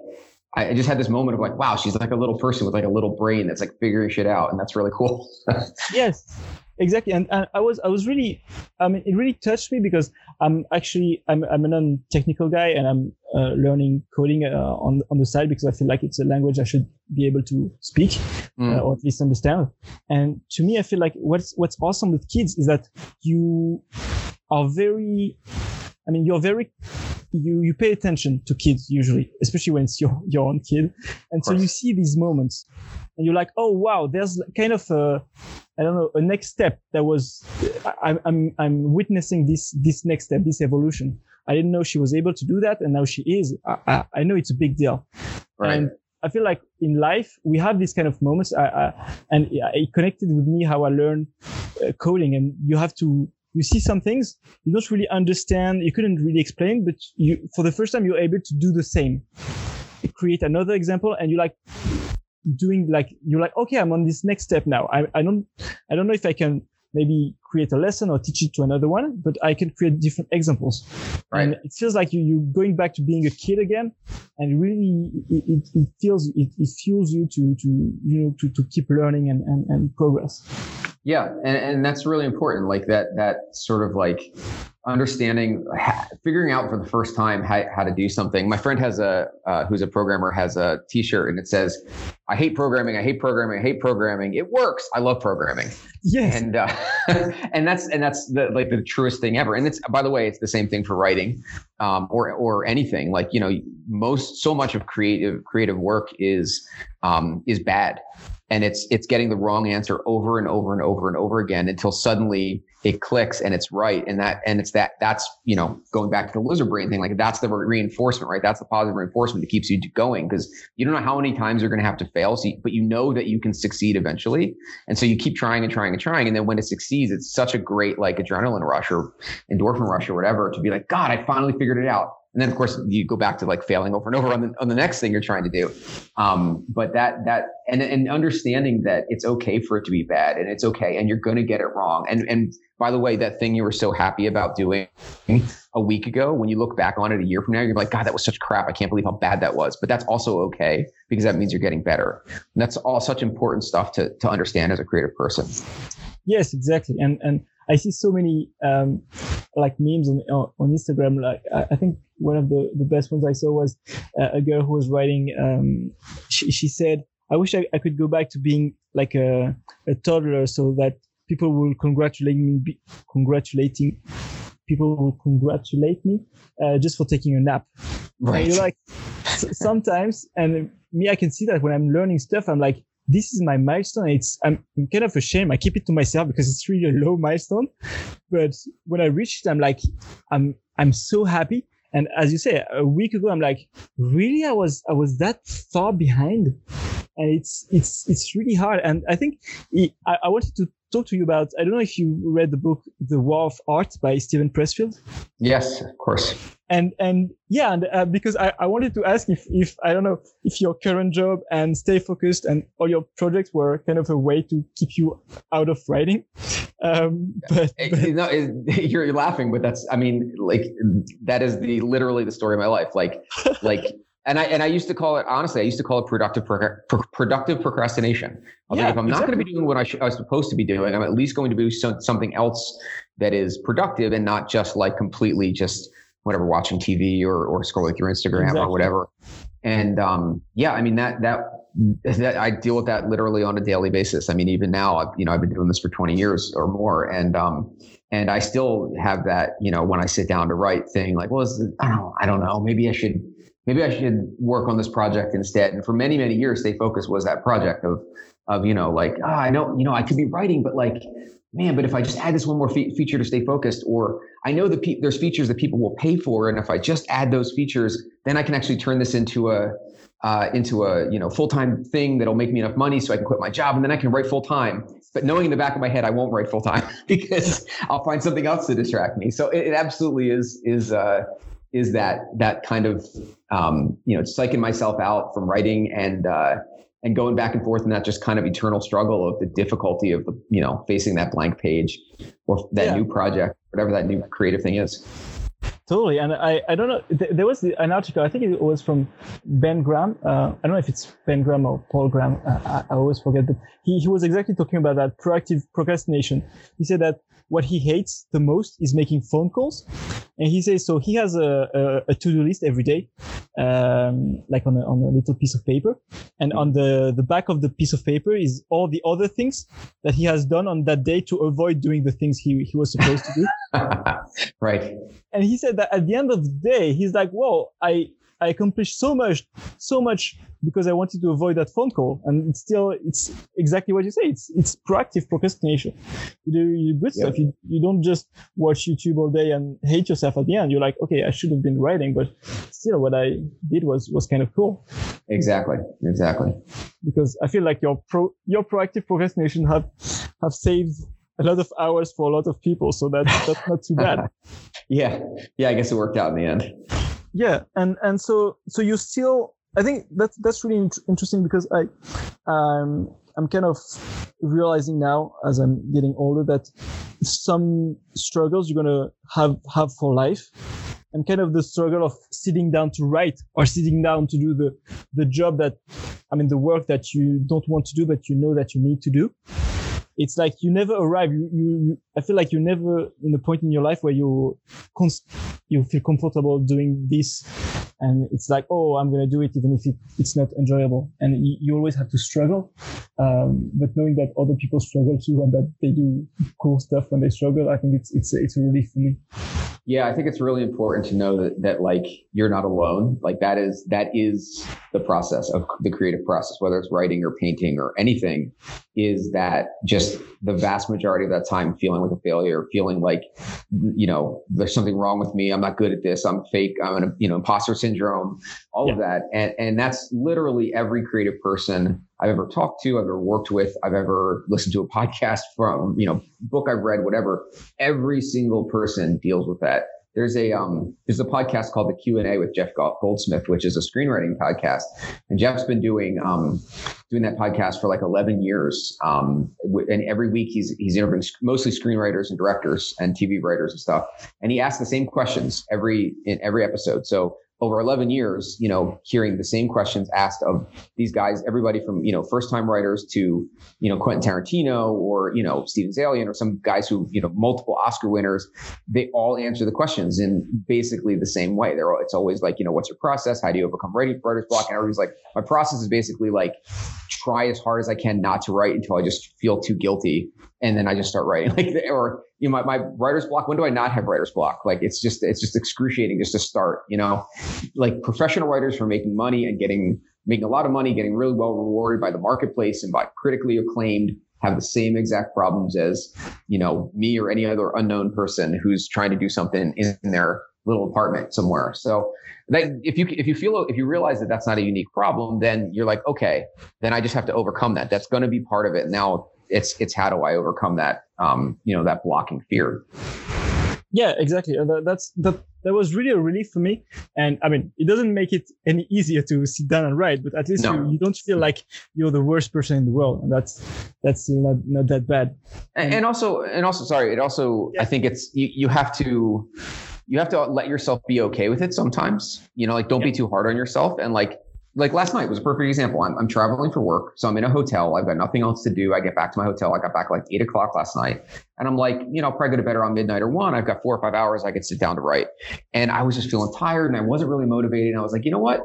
I just had this moment of like, wow, she's like a little person with like a little brain that's like figuring shit out, and that's really cool. yes, exactly. And, and, I was I was really, I mean, it really touched me because I'm actually I'm I'm a non-technical guy and I'm uh, learning coding uh, on on the side because I feel like it's a language I should be able to speak mm. uh, or at least understand. And to me, I feel like what's what's awesome with kids is that you are very, I mean, you're very you you pay attention to kids usually, especially when it's your your own kid, and so you see these moments, and you're like, oh wow, there's kind of a I don't know a next step that was I'm I'm I'm witnessing this this next step, this evolution. I didn't know she was able to do that, and now she is. I I, I know it's a big deal, right. and I feel like in life we have these kind of moments, I, I, and it connected with me how I learned uh, coding, and you have to you see some things you don't really understand, you couldn't really explain, but you, for the first time, you're able to do the same. You create another example and you like doing like, you're like, okay, I'm on this next step now. I, I don't, I don't know if I can maybe create a lesson or teach it to another one, but I can create different examples. Right. And it feels like you, you going back to being a kid again. And really, it, it, it feels, it, it fuels you to, to, you know, to, to keep learning and, and, and progress. Yeah, and, and that's really important. Like that that sort of like understanding, figuring out for the first time how, how to do something. My friend has a uh, who's a programmer has a T-shirt and it says, "I hate programming. I hate programming. I hate programming. It works. I love programming." Yeah, and uh, and that's and that's the like the truest thing ever. And it's by the way, it's the same thing for writing, um, or or anything. Like you know, most so much of creative creative work is um, is bad and it's it's getting the wrong answer over and over and over and over again until suddenly it clicks and it's right. And that and it's that that's you know going back to the lizard brain thing like that's the reinforcement right? That's the positive reinforcement that keeps you going because you don't know how many times you're going to have to fail. So you, but you know that you can succeed eventually. And so you keep trying and trying and trying. And then when it succeeds it's such a great like adrenaline rush or endorphin rush or whatever to be like god i finally figured it out and then of course you go back to like failing over and over on the on the next thing you're trying to do. Um, but that that and and understanding that it's okay for it to be bad and it's okay and you're going to get it wrong. And and by the way, that thing you were so happy about doing a week ago, when you look back on it a year from now, you're like, God, that was such crap. I can't believe how bad that was. But that's also okay because that means you're getting better. And that's all such important stuff to to understand as a creative person. Yes, exactly. And and I see so many um, like memes on on Instagram. Like I think one of the, the best ones I saw was uh, a girl who was writing. Um, she, she said, "I wish I, I could go back to being like a, a toddler, so that people will congratulate me, be, congratulating people will congratulate me uh, just for taking a nap." Right. Like sometimes, and me, I can see that when I'm learning stuff, I'm like, this is my milestone. It's I'm, I'm, kind of ashamed. I keep it to myself because it's really a low milestone. But when I reach it, I'm like, I'm I'm so happy. And as you say, a week ago, I'm like, really? I was I was that far behind, and it's it's it's really hard. And I think it, I, I wanted to talk to you about. I don't know if you read the book The War of Art by Steven Pressfield. Yes, of course. And and yeah, and uh, because I, I wanted to ask if if I don't know if your current job and stay focused and all your projects were kind of a way to keep you out of writing. Um, but, but you know, you're laughing, but that's I mean, like that is the literally the story of my life. Like like and I and I used to call it honestly. I used to call it productive pro, productive procrastination. I yeah, if I'm exactly. not going to be doing what I, sh- I, was supposed to be doing, I'm at least going to do some, something else that is productive and not just like completely just whatever watching TV or or scrolling through Instagram exactly. or whatever. And um, yeah, I mean that that that I deal with that literally on a daily basis. I mean, even now, I've, you know, I've been doing this for 20 years or more, and um, and I still have that, you know, when I sit down to write thing, like, well, is, I don't, I don't know, maybe I should maybe I should work on this project instead. And for many, many years, StayFocusd was that project of, of, you know, like, oh, I know, you know, I could be writing, but like, man, but if I just add this one more fe- feature to StayFocusd, or I know that pe- there's features that people will pay for. And if I just add those features, then I can actually turn this into a, uh, into a, you know, full-time thing that'll make me enough money so I can quit my job and then I can write full-time. But knowing in the back of my head, I won't write full-time because I'll find something else to distract me. So it, it absolutely is, is, uh, is that that kind of um, you know psyching myself out from writing and uh, and going back and forth in that just kind of eternal struggle of the difficulty of the you know facing that blank page or that yeah. new project whatever that new creative thing is totally and i i don't know there was an article i think it was from ben graham uh, i don't know if it's ben graham or paul graham uh, I, I, always forget but he, he was exactly talking about that proactive procrastination he said that what he hates the most is making phone calls. And he says, so he has a, a, a to-do list every day, um, like on a, on a little piece of paper. And on the, the back of the piece of paper is all the other things that he has done on that day to avoid doing the things he, he was supposed to do. right. And he said that at the end of the day, he's like, well, I, I accomplished so much, so much because I wanted to avoid that phone call. And it's still, it's exactly what you say. It's, it's proactive procrastination. You do, you do good yep. stuff. You, you don't just watch YouTube all day and hate yourself at the end. You're like, okay, I should have been writing, but still what I did was, was kind of cool. Exactly. Exactly. Because I feel like your pro, your proactive procrastination have, have saved a lot of hours for a lot of people. So that, that's not too bad. yeah. Yeah. I guess it worked out in the end yeah and and so so you still i think that's that's really int- interesting because i um i'm kind of realizing now as i'm getting older that some struggles you're gonna have have for life and kind of the struggle of sitting down to write or sitting down to do the the job that i mean the work that you don't want to do but you know that you need to do it's like you never arrive. You, you, I feel like you're never in a point in your life where you, const- you feel comfortable doing this. And it's like, oh, I'm going to do it even if it, it's not enjoyable. And you, you always have to struggle. Um, but knowing that other people struggle too and that they do cool stuff when they struggle, I think it's, it's, it's a relief for me. Yeah, I think it's really important to know that, that like you're not alone. Like that is that is the process of the creative process, whether it's writing or painting or anything, is that just the vast majority of that time feeling like a failure, feeling like you know there's something wrong with me. I'm not good at this. I'm fake. I'm an you know imposter syndrome. All yeah. of that, and and that's literally every creative person I've ever talked to, I've ever worked with, I've ever listened to a podcast from, you know, book I've read, whatever. Every single person deals with that. There's a um, there's a podcast called the Q and A with Jeff Goldsmith, which is a screenwriting podcast, and Jeff's been doing um, doing that podcast for like 11 years. Um, and every week he's he's interviewing mostly screenwriters and directors and TV writers and stuff, and he asks the same questions every in every episode. So over 11 years, you know, hearing the same questions asked of these guys, everybody from, you know, first time writers to, you know, Quentin Tarantino or, you know, Steven Zaillian or some guys who, you know, multiple Oscar winners, they all answer the questions in basically the same way. They're, all, it's always like, you know, what's your process? How do you overcome writing writer's block? And everybody's like, my process is basically like, try as hard as I can not to write until I just feel too guilty. And then I just start writing like, or, you know, my, my writer's block, when do I not have writer's block? Like it's just, it's just excruciating just to start, you know, like professional writers for making money and getting, making a lot of money, getting really well rewarded by the marketplace and by critically acclaimed have the same exact problems as, you know, me or any other unknown person who's trying to do something in their little apartment somewhere. So that if you if you feel if you realize that that's not a unique problem, then you're like, okay, then I just have to overcome that. That's going to be part of it. Now it's it's how do I overcome that um, you know that blocking fear. Yeah, exactly. That, that's that. That was really a relief for me. And I mean, it doesn't make it any easier to sit down and write, but at least No. you, you don't feel like you're the worst person in the world, and that's that's still not, not that bad. and, and also and also sorry it also Yeah. i think it's you, you have to you have to let yourself be okay with it sometimes you know like don't be too hard on yourself and like like last night was a perfect example. I'm, I'm traveling for work so i'm in a hotel. I've got nothing else to do. I get back to my hotel. I got back like eight o'clock last night. And i'm like you know I'll probably go to bed around midnight or one. I've got four or five hours i could sit down to write. And i was just feeling tired and i wasn't really motivated. And i was like you know what?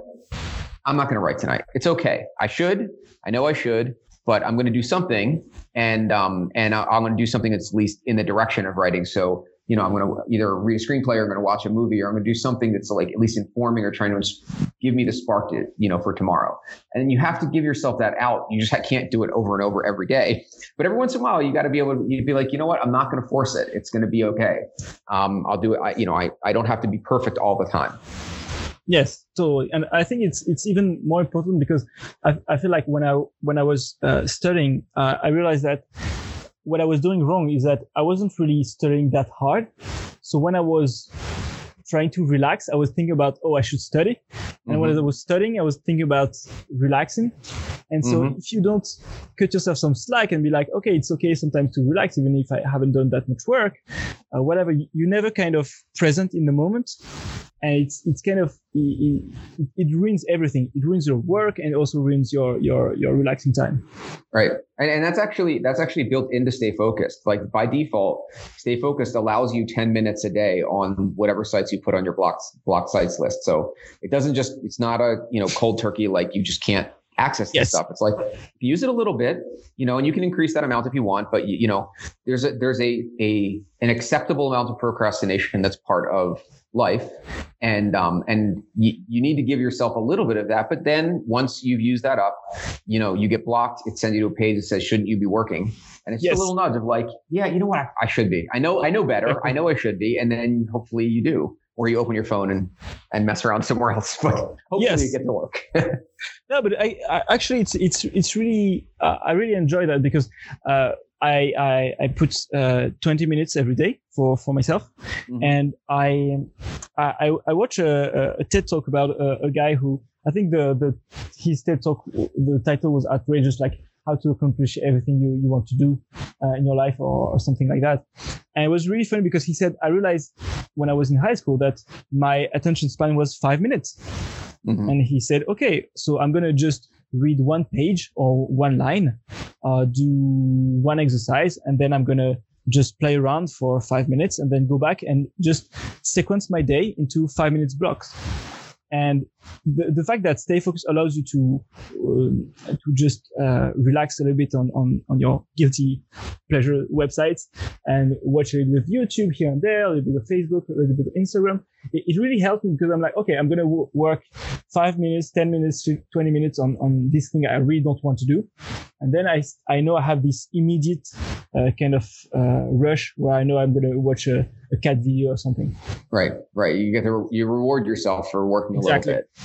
I'm not going to write tonight. It's okay. I should. I know i should but I'm going to do something, and um, and I- I'm going to do something that's at least in the direction of writing. So you know, I'm going to either read a screenplay, or I'm going to watch a movie, or I'm going to do something that's like at least informing or trying to give me the spark to you know for tomorrow. And you have to give yourself that out. You just can't do it over and over every day. But every once in a while, you got to be able to you'd be like, you know what, I'm not going to force it. It's going to be okay. Um, I'll do it. I, you know, I I don't have to be perfect all the time. Yes, totally. And I think it's it's even more important because I, I feel like when I when I was uh, studying, uh, I realized that what I was doing wrong is that I wasn't really studying that hard. So when I was trying to relax, I was thinking about oh I should study, and when I was studying, I was thinking about relaxing. And so Mhm. if you don't cut yourself some slack and be like okay it's okay sometimes to relax even if I haven't done that much work, uh, whatever, you- you're never kind of present in the moment and it's it's kind of it, it, it ruins everything. It ruins your work and also ruins your your your relaxing time. Right. And, and that's actually that's actually built into StayFocusd. Like by default, StayFocusd allows you 10 minutes a day on whatever sites you put on your blocks block sites list. So it doesn't just it's not a you know cold turkey like you just can't access this stuff. It's like use it a little bit, you know, and you can increase that amount if you want, but you, you know, there's a there's a a an acceptable amount of procrastination that's part of life. And um and you, you need to give yourself a little bit of that but then once you've used that up you know you get blocked it sends you to a page that says shouldn't you be working? And it's just Yes. a little nudge of like yeah you know what? I, I should be. I know i know better. I know i should be. And then hopefully you do or you open your phone and and mess around somewhere else but hopefully Yes. you get to work No, but I, I actually it's it's it's really uh, I really enjoy that because uh, I, I I put uh, 20 minutes every day for for myself, Mhm. and I I I watch a, a TED talk about a, a guy who I think the the his TED talk the title was outrageous like how to accomplish everything you, you want to do uh, in your life or, or something like that. And it was really funny because he said, I realized when I was in high school that my attention span was five minutes. Mhm. And he said, okay, so I'm going to just read one page or one line, uh, do one exercise, and then I'm going to just play around for five minutes and then go back and just sequence my day into five minutes blocks. And the, the fact that StayFocusd allows you to um, to just uh, relax a little bit on, on, on your guilty pleasure websites and watch a little bit of YouTube here and there, a little bit of Facebook, a little bit of Instagram. It, it really helped me because I'm like, okay, I'm going to w- work five minutes, 10 minutes, 20 minutes on, on this thing I really don't want to do. And then I, I know I have this immediate uh, kind of uh, rush where I know I'm going to watch a, a cat video or something. Right, right. You get to you reward yourself for working a Exactly. little bit.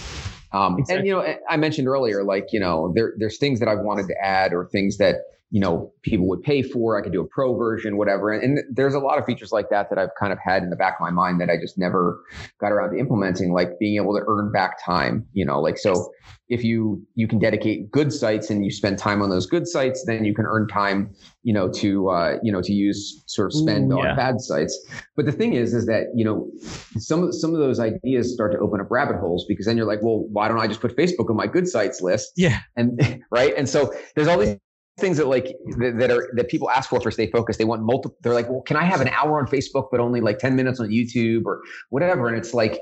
Um, Exactly. And you know, I mentioned earlier, like you know, there there's things that I've wanted to add or things that you know people would pay for. I could do a pro version, whatever. And, and there's a lot of features like that that I've kind of had in the back of my mind that I just never got around to implementing, like being able to earn back time. You know, like so if you you can dedicate good sites and you spend time on those good sites, then you can earn time, you know, to uh, you know to use sort of spend Ooh, on bad sites. But the thing is, is that you know some of some of those ideas start to open up rabbit holes because then you're like, well, why don't I just put Facebook on my good sites list? Yeah. And right, and so there's all these things that like that, that are that people ask for for StayFocusd. They want multiple. They're like, well, can I have an hour on Facebook but only like 10 minutes on YouTube or whatever? And it's like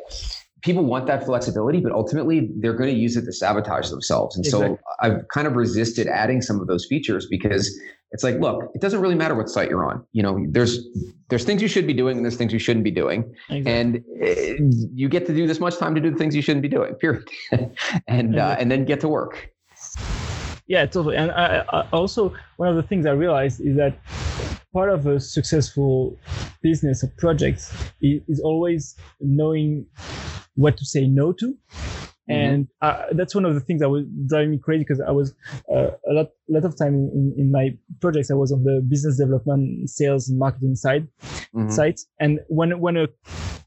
people want that flexibility, but ultimately they're going to use it to sabotage themselves. And Exactly. so I've kind of resisted adding some of those features because it's like, look, it doesn't really matter what site you're on. You know, there's there's things you should be doing and there's things you shouldn't be doing Exactly. and uh, you get to do this much time to do the things you shouldn't be doing period and uh, and then get to work Yeah, totally. And I, I also one of the things I realized is that part of a successful business or project is, is always knowing what to say no to. Mm-hmm. And uh, that's one of the things that was driving me crazy because I was uh, a lot, lot of time in, in my projects. I was on the business development, sales, and marketing side, mm-hmm. sites. And when when a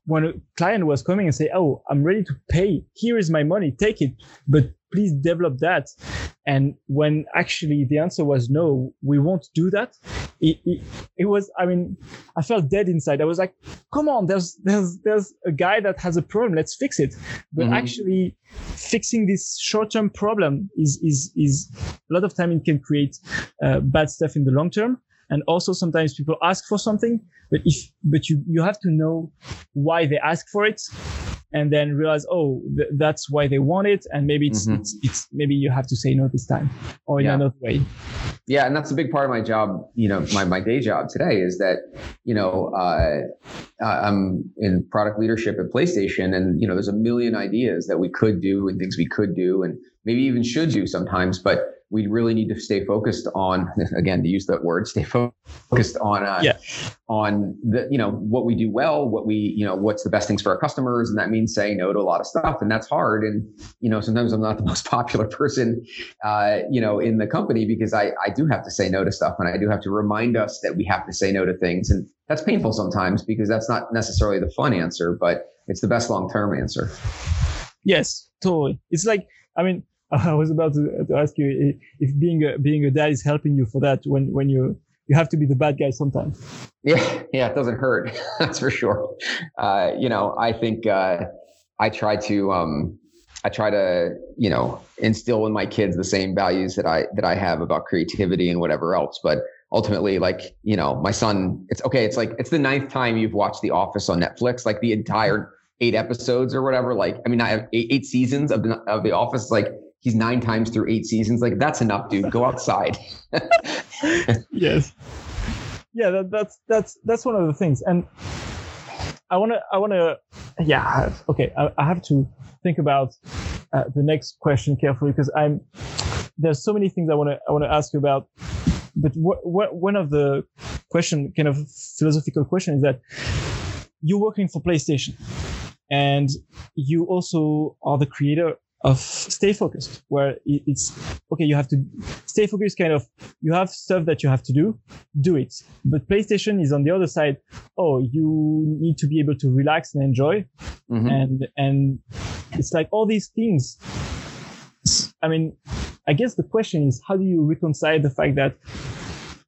when a client was coming and say, "Oh, I'm ready to pay. Here is my money. Take it, but please develop that." And when actually the answer was no, we won't do that. It, it, it, was, I mean, I felt dead inside. I was like, come on, there's, there's, there's a guy that has a problem. Let's fix it. But mm-hmm. actually fixing this short-term problem is, is, is a lot of time it can create uh, bad stuff in the long term. And also sometimes people ask for something, but if, but you, you have to know why they ask for it and then realize, oh, th- that's why they want it. And maybe it's, mm-hmm. it's, it's, maybe you have to say no this time or in yeah. another way. Yeah. And that's a big part of my job, you know, my, my day job today is that, you know, uh, I'm in product leadership at PlayStation and, you know, there's a million ideas that we could do and things we could do and maybe even should do sometimes, but we really need to stay focused on again to use that word stay focused on uh, yeah. on the you know what we do well what we you know what's the best things for our customers and that means saying no to a lot of stuff and that's hard and you know sometimes i'm not the most popular person uh, you know in the company because i i do have to say no to stuff and i do have to remind us that we have to say no to things and that's painful sometimes because that's not necessarily the fun answer but it's the best long term answer yes totally it's like i mean I was about to, to ask you if being a, being a dad is helping you for that when, when you, you have to be the bad guy sometimes. Yeah. Yeah. It doesn't hurt. That's for sure. Uh, you know, I think, uh, I try to, um, I try to, you know, instill in my kids the same values that I, that I have about creativity and whatever else. But ultimately, like, you know, my son, it's okay. It's like, it's the ninth time you've watched The Office on Netflix, like the entire eight episodes or whatever. Like, I mean, I have eight, eight seasons of the, of the Office. Like, he's nine times through eight seasons. Like that's enough, dude. Go outside. yes. Yeah, that, that's that's that's one of the things, and I want to I want to yeah okay I, I, have to think about uh, the next question carefully because I'm there's so many things I want to I want to ask you about, but what, what one of the question kind of philosophical question is that you're working for PlayStation and you also are the creator of StayFocusd where it's okay you have to stay focused kind of you have stuff that you have to do do it. But playstation is on the other side. Oh you need to be able to relax and enjoy. Mm-hmm. and and it's like all these things. I mean i guess the question is how do you reconcile the fact that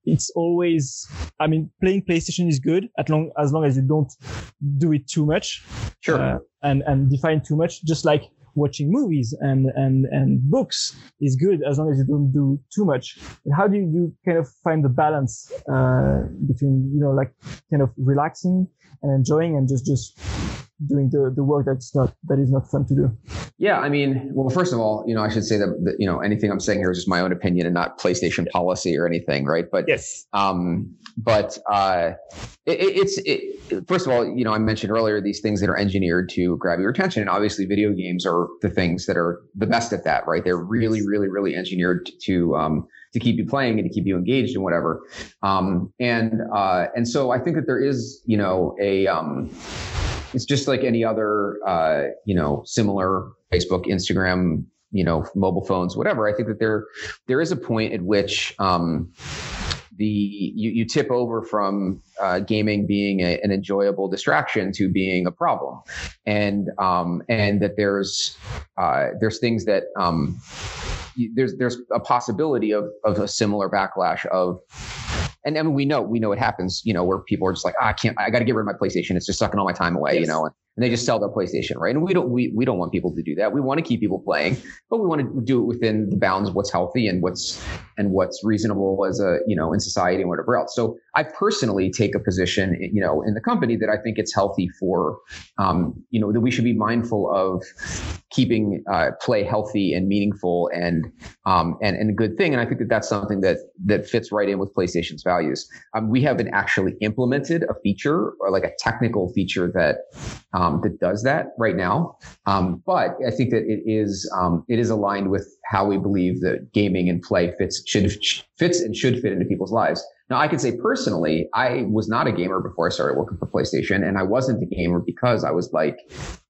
it's always i mean playing playstation is good as long as long as you don't do it too much. Sure. Uh, and and define too much. Just like watching movies and and and books is good as long as you don't do too much. And how do you, kind of find the balance uh, between you know like kind of relaxing and enjoying and just just doing the, the work that's not that is not fun to do. Yeah i mean well first of all you know i should say that, that you know anything i'm saying here is just my own opinion and not playstation policy or anything right? But yes. um but uh it, it's it, first of all you know i mentioned earlier these things that are engineered to grab your attention and obviously video games are the things that are the best at that right? They're really really really engineered to um to keep you playing and to keep you engaged and whatever. Um, and uh, and so I think that there is, you know, a um, it's just like any other, uh, you know, similar Facebook, Instagram, you know, mobile phones, whatever. I think that there, there is a point at which, um, the you, you tip over from uh, gaming being a, an enjoyable distraction to being a problem, and um, and that there's uh, there's things that um, there's there's a possibility of of a similar backlash of and I mean, we know we know it happens, you know, where people are just like, oh, I can't, I got to get rid of my PlayStation. It's just sucking all my time away, yes. you know. And, and they just sell their PlayStation, right? And we don't we, we don't want people to do that. We want to keep people playing, but we want to do it within the bounds of what's healthy and what's and what's reasonable as a you know in society and whatever else. So I personally take a position, you know, in the company that I think it's healthy for, um, you know, that we should be mindful of keeping uh, play healthy and meaningful and um, and and a good thing. And I think that that's something that that fits right in with PlayStation's values. Um, we haven't actually implemented a feature or like a technical feature that um, that does that right now. Um, but I think that it is um, it is aligned with how we believe that gaming and play fits should fits and should fit into people's lives. Now, I can say personally, I was not a gamer before I started working for PlayStation, and I wasn't a gamer because I was like,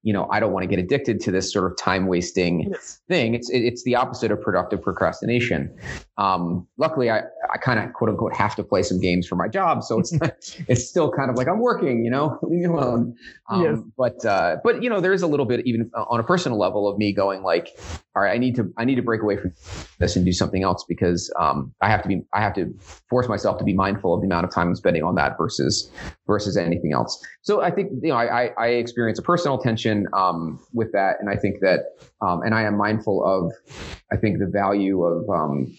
you know, I don't want to get addicted to this sort of time wasting Yes. thing. It's it's the opposite of productive procrastination. Um, luckily, I I kind of quote unquote have to play some games for my job, so it's it's still kind of like I'm working, you know, leave me alone. Um, Yes. But uh, but you know, there is a little bit even on a personal level of me going like, all right, I need to I need to break away from this and do something else because um, I have to be I have to force myself to be mindful of the amount of time I'm spending on that versus versus anything else. So I think you know I I, I experience a personal tension um, with that, and I think that um, and I am mindful of I think the value of um,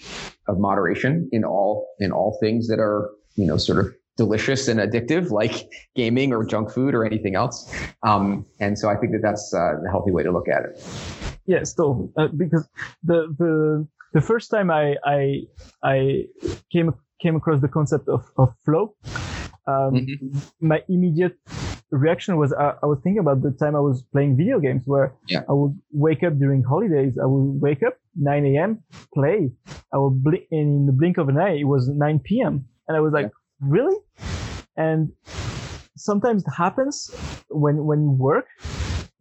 of moderation in all in all things that are you know sort of delicious and addictive like gaming or junk food or anything else um, and so i think that that's uh, the healthy way to look at it Yes, totally. Uh, because the the the first time I I I came came across the concept of of flow, um, Mhm. my immediate reaction was I, I was thinking about the time I was playing video games where Yeah. I would wake up during holidays. I would wake up 9 a.m. play. I would blink in the blink of an eye. It was 9 p.m. and I was like, really? And sometimes it happens when when you work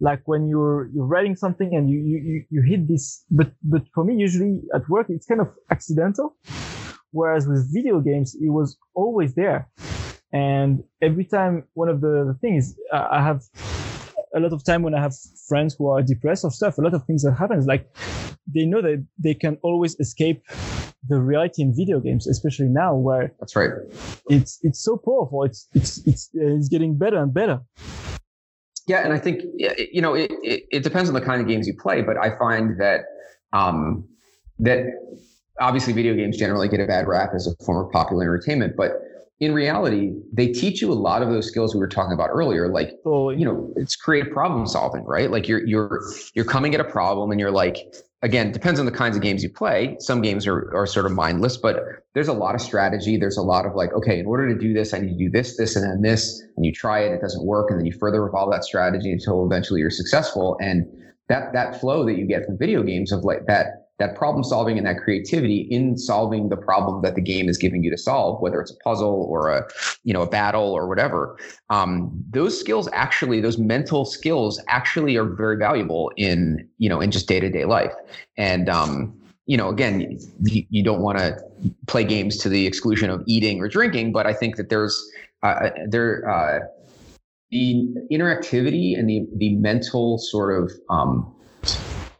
like when you're you're writing something and you you you- you hit this but but for me usually at work it's kind of accidental whereas with video games it was always there and every time one of the, the things i have a lot of time when i have friends who are depressed or stuff a lot of things that happens like they know that they can always escape the reality in video games especially now where that's right. it's it's so powerful. It's it's it's it's getting better and better. Yeah, and I think you know it, it, it depends on the kind of games you play, but I find that um, that obviously video games generally get a bad rap as a form of popular entertainment, but in reality, they teach you a lot of those skills we were talking about earlier, like you know it's creative problem solving right? Like you're you're you're coming at a problem and you're like again depends on the kinds of games you play. Some games are, are sort of mindless but there's a lot of strategy. There's a lot of like okay in order to do this i need to do this this and then this and you try it it doesn't work and then you further evolve that strategy until eventually you're successful. And that that flow that you get from video games of like that that problem solving and that creativity in solving the problem that the game is giving you to solve, whether it's a puzzle or a, you know, a battle or whatever. Um, those skills actually, those mental skills actually are very valuable in, you know, in just day to day life. And, um, you know, again, you, you don't want to play games to the exclusion of eating or drinking, but I think that there's, uh, there, uh, the interactivity and the, the mental sort of, um,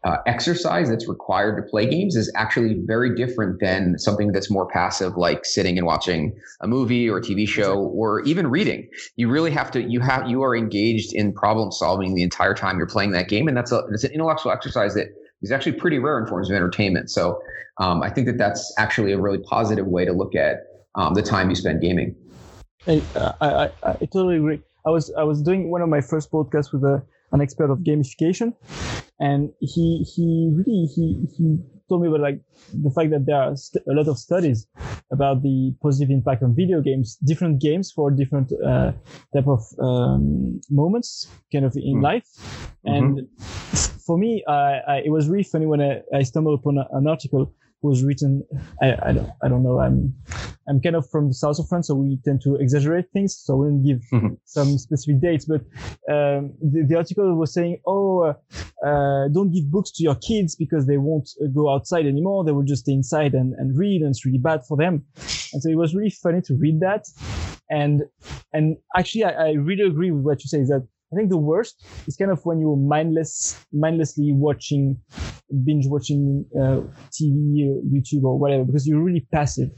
uh, exercise that's required to play games is actually very different than something that's more passive, like sitting and watching a movie or a TV show or even reading. You really have to, you have, you are engaged in problem solving the entire time you're playing that game. And that's a, it's an intellectual exercise that is actually pretty rare in forms of entertainment. So um, I think that that's actually a really positive way to look at um, the time you spend gaming. I, I, I, I totally agree. I was I was doing one of my first podcasts with a, an expert of gamification, and he he really he he told me about like the fact that there are st- a lot of studies about the positive impact on video games, different games for different uh, type of um, moments, kind of in Mm. life. And f- for me, I, I, it was really funny when I, I stumbled upon an article was written. I, I don't I don't know. I'm I'm kind of from the south of France, so we tend to exaggerate things. So I wouldn't give Mhm. some specific dates, but um, the, the article was saying, "Oh, uh, uh, don't give books to your kids because they won't uh, go outside anymore. They will just stay inside and, and read, and it's really bad for them." And so it was really funny to read that. And and actually, I, I really agree with what you say. Is that I think the worst is kind of when you're mindless, mindlessly watching, binge watching uh, TV, or YouTube, or whatever, because you're really passive.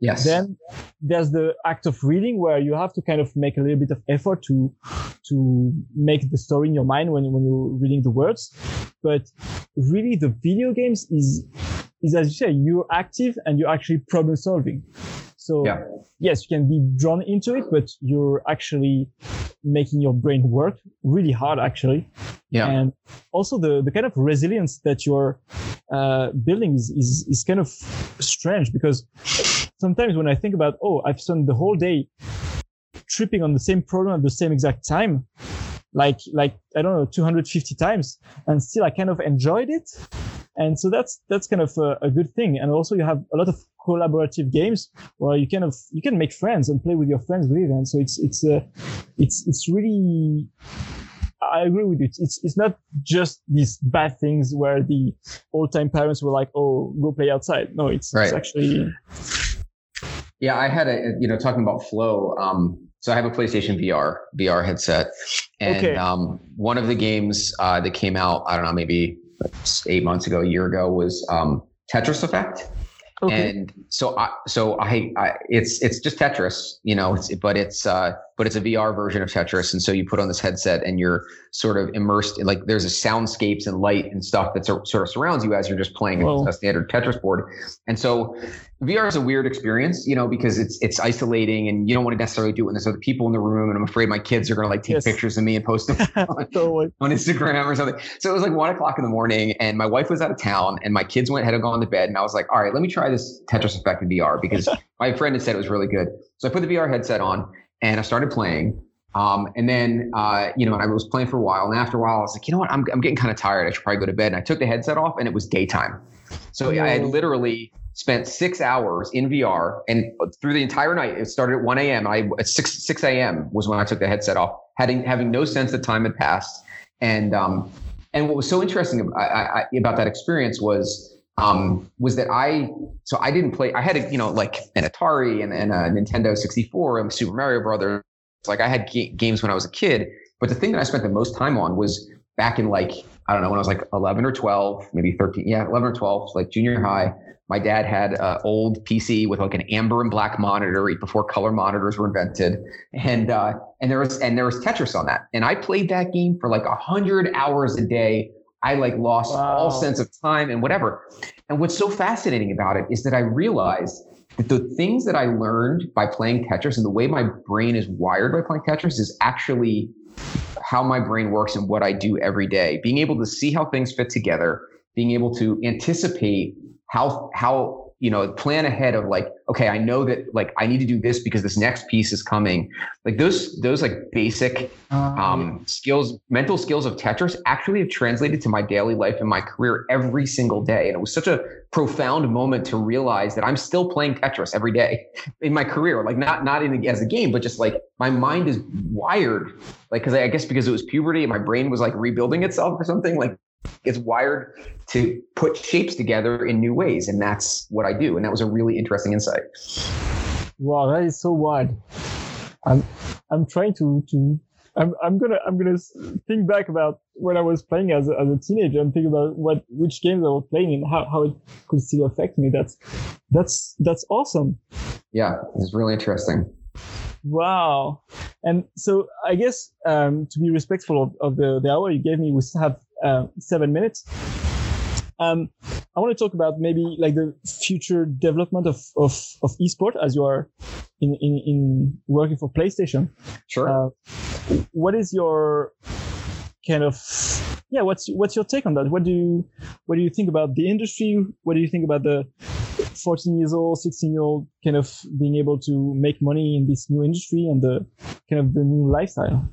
Yes. Then there's the act of reading where you have to kind of make a little bit of effort to to make the story in your mind when when you're reading the words. But really, the video games is is as you say, you're active and you're actually problem solving. So Yeah. yes, you can be drawn into it, but you're actually making your brain work really hard, actually. yeah. And also the, the kind of resilience that you're uh, building is, is, is kind of strange because sometimes when I think about, oh, I've spent the whole day tripping on the same problem at the same exact time, like, like, I don't know, 250 times and still I kind of enjoyed it. And so that's, that's kind of a, a good thing. And also you have a lot of collaborative games where you kind of, you can make friends and play with your friends with it. And so it's, it's, uh, it's, it's really, I agree with you. It's it's not just these bad things where the old time parents were like, "Oh, go play outside." No, it's, right. it's actually. Yeah, I had a you know talking about flow. Um, so I have a PlayStation VR VR headset, and okay. um, one of the games uh, that came out, I don't know, maybe eight months ago, a year ago, was um, Tetris Effect. Okay. And so I, so I, I, it's, it's just Tetris, you know, it's, but it's, uh, but it's a VR version of Tetris. And so you put on this headset and you're sort of immersed in like, there's a soundscapes and light and stuff that sort of surrounds you as you're just playing Whoa. a standard Tetris board. And so VR is a weird experience, you know, because it's, it's isolating and you don't want to necessarily do it when there's other people in the room. And I'm afraid my kids are going to like take yes. pictures of me and post them on, on Instagram or something. So it was like one o'clock in the morning and my wife was out of town and my kids went, had gone to bed. And I was like, all right, let me try this Tetris effect in VR because my friend had said it was really good. So I put the VR headset on and I started playing. Um, and then, uh, you know, I was playing for a while. And after a while, I was like, you know what? I'm, I'm getting kind of tired. I should probably go to bed. And I took the headset off and it was daytime. So I had literally spent six hours in VR and through the entire night, it started at 1 a.m. I at 6, 6 a.m. was when I took the headset off, having, having no sense that time had passed. And, um, and what was so interesting about, I, I, about that experience was, um, was that I so I didn't play. I had a you know like an Atari and, and a Nintendo 64 and Super Mario Brothers. Like I had g- games when I was a kid, but the thing that I spent the most time on was back in like I don't know when I was like 11 or 12, maybe 13. Yeah, 11 or 12, like junior high. My dad had an old PC with like an amber and black monitor before color monitors were invented, and uh, and there was and there was Tetris on that, and I played that game for like a hundred hours a day I like lost wow. all sense of time and whatever. And what's so fascinating about it is that I realized that the things that I learned by playing Tetris and the way my brain is wired by playing Tetris is actually how my brain works and what I do every day. Being able to see how things fit together, being able to anticipate how how you know plan ahead of like okay i know that like i need to do this because this next piece is coming. Like those those like basic um, um, skills mental skills of tetris actually have translated to my daily life and my career every single day. And it was such a profound moment to realize that i'm still playing tetris every day in my career. Like not not in as a game but just like my mind is wired. Like because I guess because it was puberty and my brain was like rebuilding itself or something. Like it's wired to put shapes together in new ways and that's what i do and that was a really interesting insight. Wow that is so wide. I'm i'm trying to to i'm, I'm gonna i'm gonna think back about when i was playing as a, as a teenager and think about what which games i was playing and how, how it could still affect me. That's that's that's awesome. Yeah it's really interesting. Wow. And so I guess um, to be respectful of, of, the, the hour you gave me, we still have uh, seven minutes. Um, I want to talk about maybe like the future development of, of, of esport as you are in, in, in working for PlayStation. Sure. Uh, what is your kind of yeah? What's what's your take on that? What do you what do you think about the industry? What do you think about the 14 years old, 16 year old kind of being able to make money in this new industry and the kind of the new lifestyle?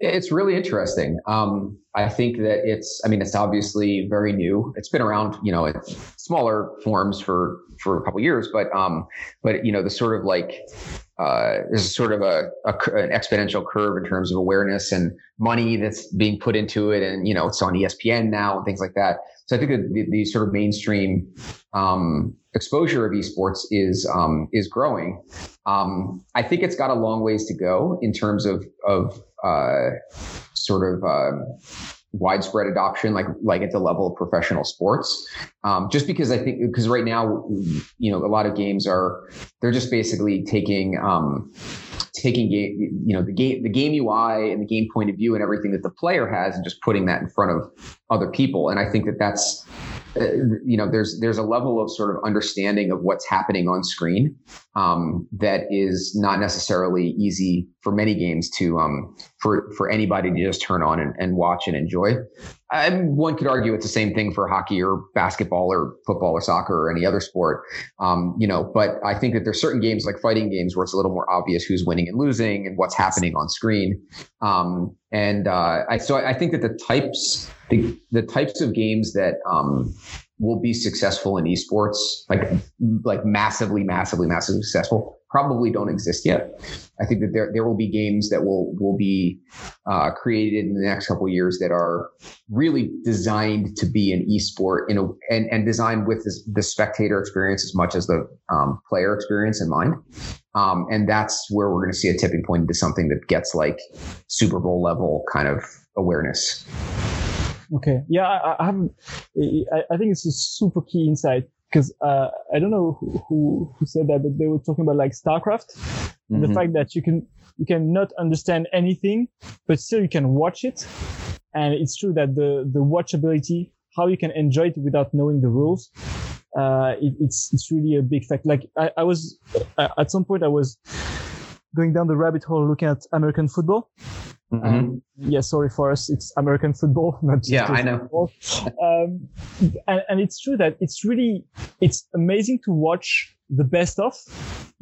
It's really interesting. Um, I think that it's, I mean, it's obviously very new. It's been around, you know, in smaller forms for, for a couple years, but, um, but, you know, the sort of like, uh, there's sort of a, a, an exponential curve in terms of awareness and money that's being put into it. And, you know, it's on ESPN now and things like that. So I think that the, the sort of mainstream, um, exposure of esports is um, is growing. Um, I think it's got a long ways to go in terms of of uh, sort of uh, widespread adoption, like like at the level of professional sports. Um, just because I think because right now, you know, a lot of games are they're just basically taking um, taking game, you know, the game the game UI and the game point of view and everything that the player has, and just putting that in front of other people. And I think that that's uh, you know there's there's a level of sort of understanding of what's happening on screen um, that is not necessarily easy for many games to um, for for anybody to just turn on and, and watch and enjoy. One could argue it's the same thing for hockey or basketball or football or soccer or any other sport, um, you know. But I think that there's certain games like fighting games where it's a little more obvious who's winning and losing and what's happening on screen. Um, and uh, I, so I think that the types the, the types of games that um, will be successful in esports, like like massively, massively, massively successful, probably don't exist yet. I think that there there will be games that will will be uh, created in the next couple years that are really designed to be an esport in a and, and designed with this, the spectator experience as much as the um, player experience in mind. Um, and that's where we're going to see a tipping point into something that gets like Super Bowl level kind of awareness. Okay. Yeah, I, I haven't. I, I think it's a super key insight because uh, I don't know who, who, who said that, but they were talking about like StarCraft, mm-hmm. the fact that you can you can not understand anything, but still you can watch it, and it's true that the the watchability, how you can enjoy it without knowing the rules, uh, it, it's it's really a big fact. Like I, I was uh, at some point I was going down the rabbit hole looking at American football. Mm-hmm. Um, yeah, sorry for us, it's American football, not just yeah, I know. Um, and, and it's true that it's really it's amazing to watch the best of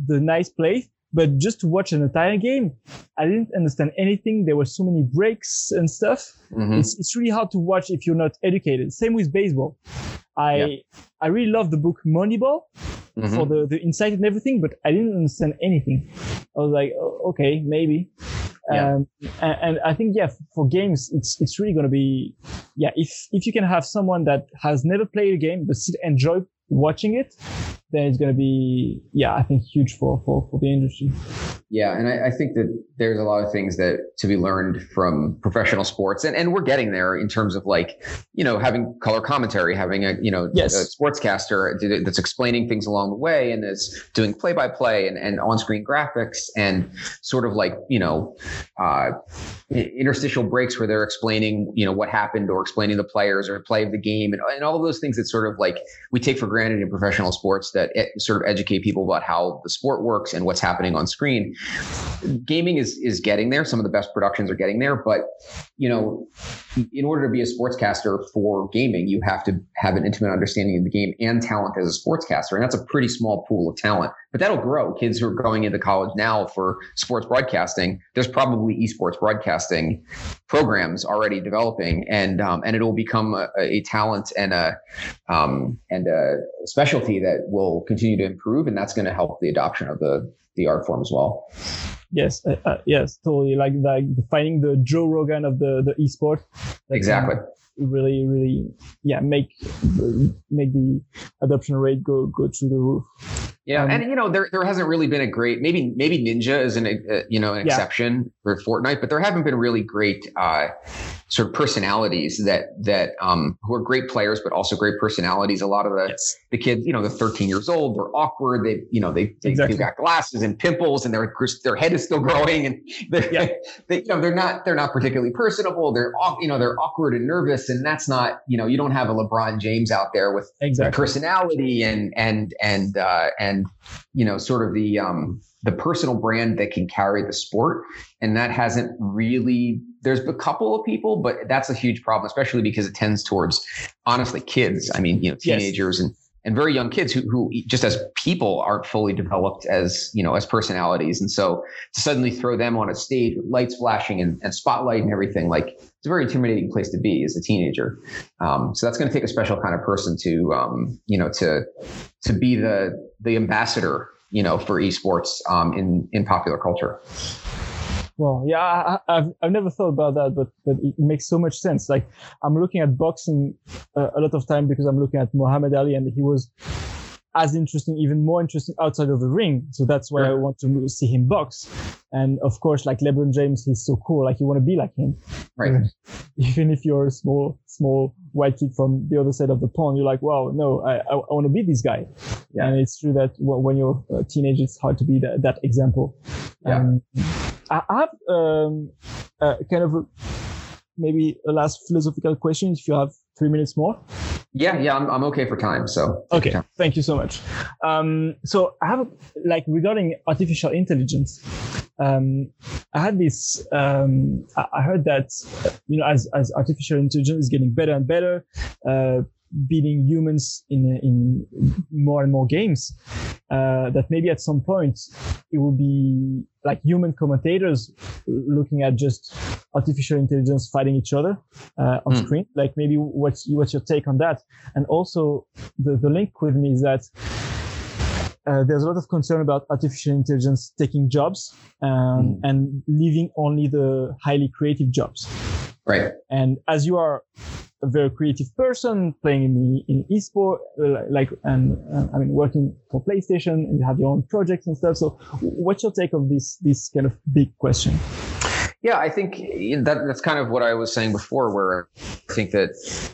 the nice play, but just to watch an entire game, I didn't understand anything. There were so many breaks and stuff. Mm-hmm. It's it's really hard to watch if you're not educated. Same with baseball. I yeah. I really love the book Moneyball mm-hmm. for the the insight and everything, but I didn't understand anything. I was like, oh, okay, maybe. Um, and, and, I think, yeah, for games, it's, it's really going to be, yeah, if, if you can have someone that has never played a game, but still enjoy watching it, then it's going to be, yeah, I think huge for, for, for the industry. Yeah. And I, I, think that there's a lot of things that to be learned from professional sports and, and we're getting there in terms of like, you know, having color commentary, having a, you know, yes. a sportscaster that's explaining things along the way and is doing play by play and, and on screen graphics and sort of like, you know, uh, interstitial breaks where they're explaining, you know, what happened or explaining the players or play of the game and, and all of those things that sort of like we take for granted in professional sports that sort of educate people about how the sport works and what's happening on screen. Gaming is is getting there. Some of the best productions are getting there, but you know, in order to be a sportscaster for gaming, you have to have an intimate understanding of the game and talent as a sportscaster, and that's a pretty small pool of talent. But that'll grow. Kids who are going into college now for sports broadcasting, there's probably esports broadcasting programs already developing, and um, and it'll become a, a talent and a um, and a specialty that will continue to improve, and that's going to help the adoption of the the art form as well. Yes, uh, uh, yes, totally. Like like finding the Joe Rogan of the the esport. Exactly. Really, really, yeah, make make the adoption rate go go through the roof. Yeah, um, and you know there there hasn't really been a great maybe maybe Ninja is an uh, you know an yeah. exception for Fortnite, but there haven't been really great uh, sort of personalities that that um, who are great players, but also great personalities. A lot of the yes. the kids, you know, they're 13 years old, they're awkward. They you know they, they exactly. have got glasses and pimples, and their their head is still growing, and they're yeah. they, you know they're not they're not particularly personable. They're you know they're awkward and nervous, and that's not you know you don't have a LeBron James out there with exactly. personality and and and uh, and you know sort of the um the personal brand that can carry the sport. And that hasn't really, there's a couple of people, but that's a huge problem, especially because it tends towards honestly kids. I mean, you know, teenagers yes. and, and very young kids who, who just as people aren't fully developed as, you know, as personalities. And so to suddenly throw them on a stage with lights flashing and, and spotlight and everything, like it's a very intimidating place to be as a teenager. Um, so that's going to take a special kind of person to, um, you know, to, to be the, the ambassador you know, for esports um, in in popular culture. Well, yeah, I, have I've never thought about that, but but it makes so much sense. Like I'm looking at boxing uh, a lot of time because I'm looking at Muhammad Ali, and he was as interesting, even more interesting outside of the ring. So that's why I want to see him box. And of course, like LeBron James, he's so cool. Like you want to be like him. Right. even if you're a small, small white kid from the other side of the pond, you're like, wow, no, I, I, I want to be this guy. Yeah. And it's true that when you're a teenager, it's hard to be that, that example. Yeah. Um, I have, um, uh, kind of a, maybe a last philosophical question if you have three minutes more. Yeah, yeah, I'm, I'm okay for time. So okay, thank you so much. Um, so I have like regarding artificial intelligence. Um, I had this. Um, I heard that you know as as artificial intelligence is getting better and better, uh, beating humans in in more and more games, uh, that maybe at some point it will be like human commentators looking at just artificial intelligence fighting each other uh, on mm. screen. Like maybe what's what's your take on that? And also the the link with me is that uh, there's a lot of concern about artificial intelligence taking jobs um, mm. and leaving only the highly creative jobs. Right. And as you are a very creative person playing in in esport, uh, like and uh, I mean working for PlayStation, and you have your own projects and stuff. So, what's your take of this this kind of big question? Yeah, I think that that's kind of what I was saying before, where I think that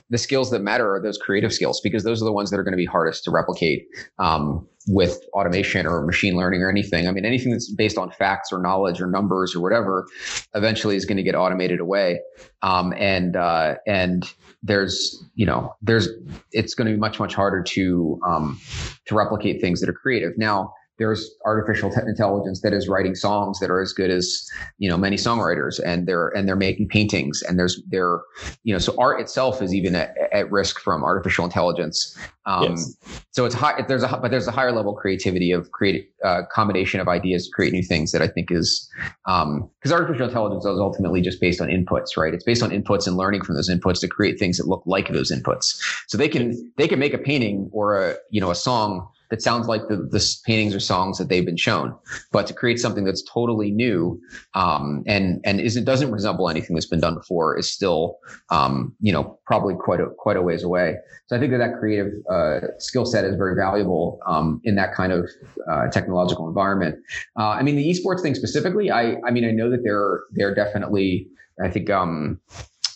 the skills that matter are those creative skills because those are the ones that are going to be hardest to replicate um, with automation or machine learning or anything. I mean, anything that's based on facts or knowledge or numbers or whatever, eventually is going to get automated away. Um, and uh, and there's you know there's it's going to be much much harder to um, to replicate things that are creative now there's artificial intelligence that is writing songs that are as good as you know many songwriters and they're and they're making paintings and there's they're you know so art itself is even at, at risk from artificial intelligence. Um, yes. so it's high there's a but there's a higher level creativity of create uh, combination of ideas to create new things that i think is because um, artificial intelligence is ultimately just based on inputs right? It's based on inputs and learning from those inputs to create things that look like those inputs. So they can they can make a painting or a you know a song that sounds like the, the paintings or songs that they've been shown. But to create something that's totally new um, and and isn't doesn't resemble anything that's been done before is still um, you know probably quite a quite a ways away. So I think that that creative uh, skill set is very valuable um, in that kind of uh, technological environment. Uh, I mean, the esports thing specifically, I I mean, I know that they're they're definitely I think um,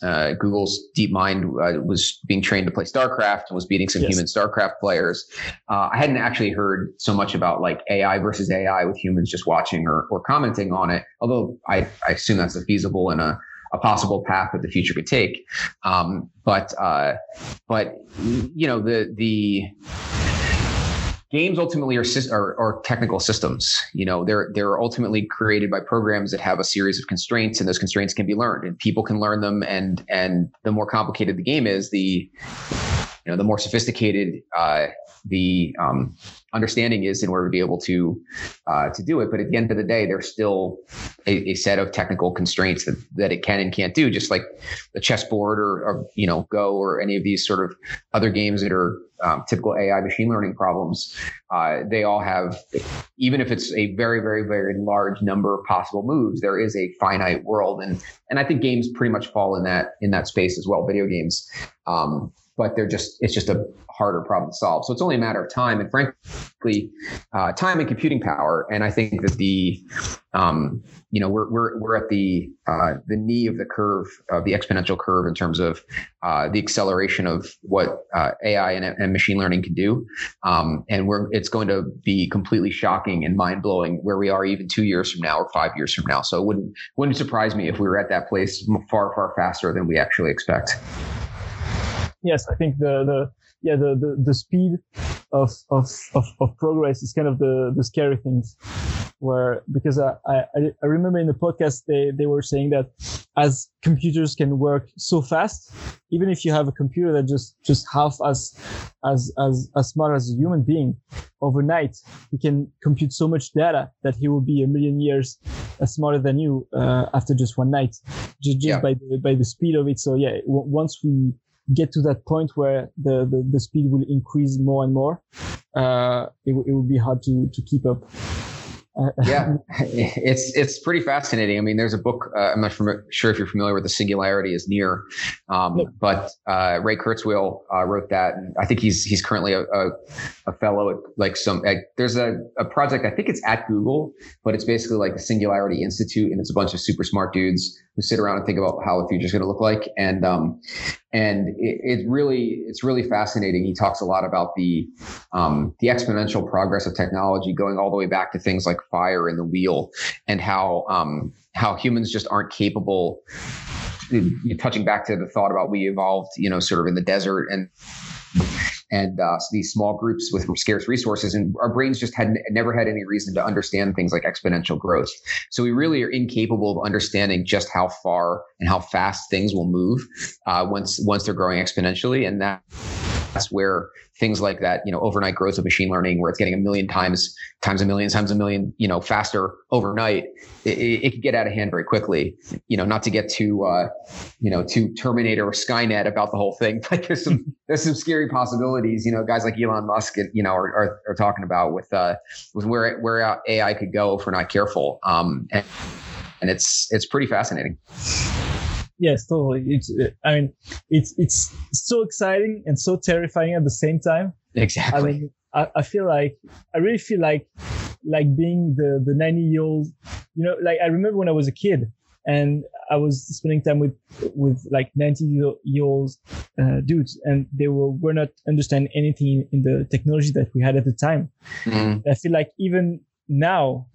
uh, Google's DeepMind uh, was being trained to play StarCraft and was beating some yes. human StarCraft players. Uh, I hadn't actually heard so much about like AI versus AI with humans just watching or, or commenting on it, although I, I assume that's a feasible and a, a possible path that the future could take. Um, but uh, but you know the the games ultimately are, are, are, technical systems. You know, they're they're ultimately created by programs that have a series of constraints, and those constraints can be learned, and people can learn them. And and the more complicated the game is, the you know, the more sophisticated uh, the um, understanding is in order to be able to uh, to do it. But at the end of the day, there's still a, a, set of technical constraints that, that it can and can't do, just like the chessboard or, or you know Go or any of these sort of other games that are um, typical AI machine learning problems. Uh, they all have, even if it's a very very very large number of possible moves, there is a finite world, and and I think games pretty much fall in that in that space as well. Video games. Um, but they're just it's just a harder problem to solve. So it's only a matter of time and frankly, uh, time and computing power. And I think that the um, you know we're we're we're at the uh, the knee of the curve of the exponential curve in terms of uh, the acceleration of what uh, AI and, and, machine learning can do. Um, and we're it's going to be completely shocking and mind blowing where we are even two years from now or five years from now. So it wouldn't wouldn't surprise me if we were at that place far far faster than we actually expect yes, I think the the yeah the the, the speed of, of of of progress is kind of the the scary things. Where because I, I I remember in the podcast they they were saying that as computers can work so fast, even if you have a computer that just just half as as as as smart as a human being, overnight he can compute so much data that he will be a million years smarter than you uh, after just one night, just just yeah. by the by the speed of it. So yeah, w- once we get to that point where the, the, the speed will increase more and more, uh, it, it will be hard to, to keep up. yeah, it's it's pretty fascinating. I mean, there's a book. Uh, I'm not fam- sure if you're familiar with the Singularity is Near, um, but uh, Ray Kurzweil uh, wrote that, and I think he's he's currently a, a, a fellow at like some. At, there's a, a project. I think it's at Google, but it's basically like the Singularity Institute, and it's a bunch of super smart dudes who sit around and think about how the future is going to look like. And um, and it, it, really it's really fascinating. He talks a lot about the um, the exponential progress of technology, going all the way back to things like fire and the wheel, and how um, how humans just aren't capable. Touching back to the thought about we evolved, you know, sort of in the desert and and uh, these small groups with scarce resources, and our brains just had never had any reason to understand things like exponential growth. So we really are incapable of understanding just how far and how fast things will move uh, once once they're growing exponentially, and that that's where things like that, you know, overnight growth of machine learning, where it's getting a million times, times a million, times a million, you know, faster overnight, it, it, it could get out of hand very quickly. You know, not to get too, uh, you know, too Terminator or Skynet about the whole thing, but there's some there's some scary possibilities. You know, guys like Elon Musk, you know, are, are, are talking about with uh, with where where AI could go if we're not careful. Um, and, and it's it's pretty fascinating yes, totally. It's, I mean, it's it's so exciting and so terrifying at the same time. Exactly. I mean, I, I feel like I really feel like like being the the 90 year old. You know, like I remember when I was a kid and I was spending time with with like 90 year old uh, dudes, and they were were not understanding anything in the technology that we had at the time. Mm-hmm. I feel like even now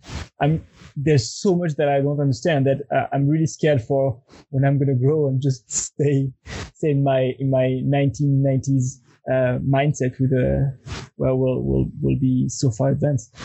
I'm there's so much that I don't understand that uh, I'm really scared for when I'm gonna grow and just stay stay in my in my 1990s uh, mindset with a well will will will be so far advanced.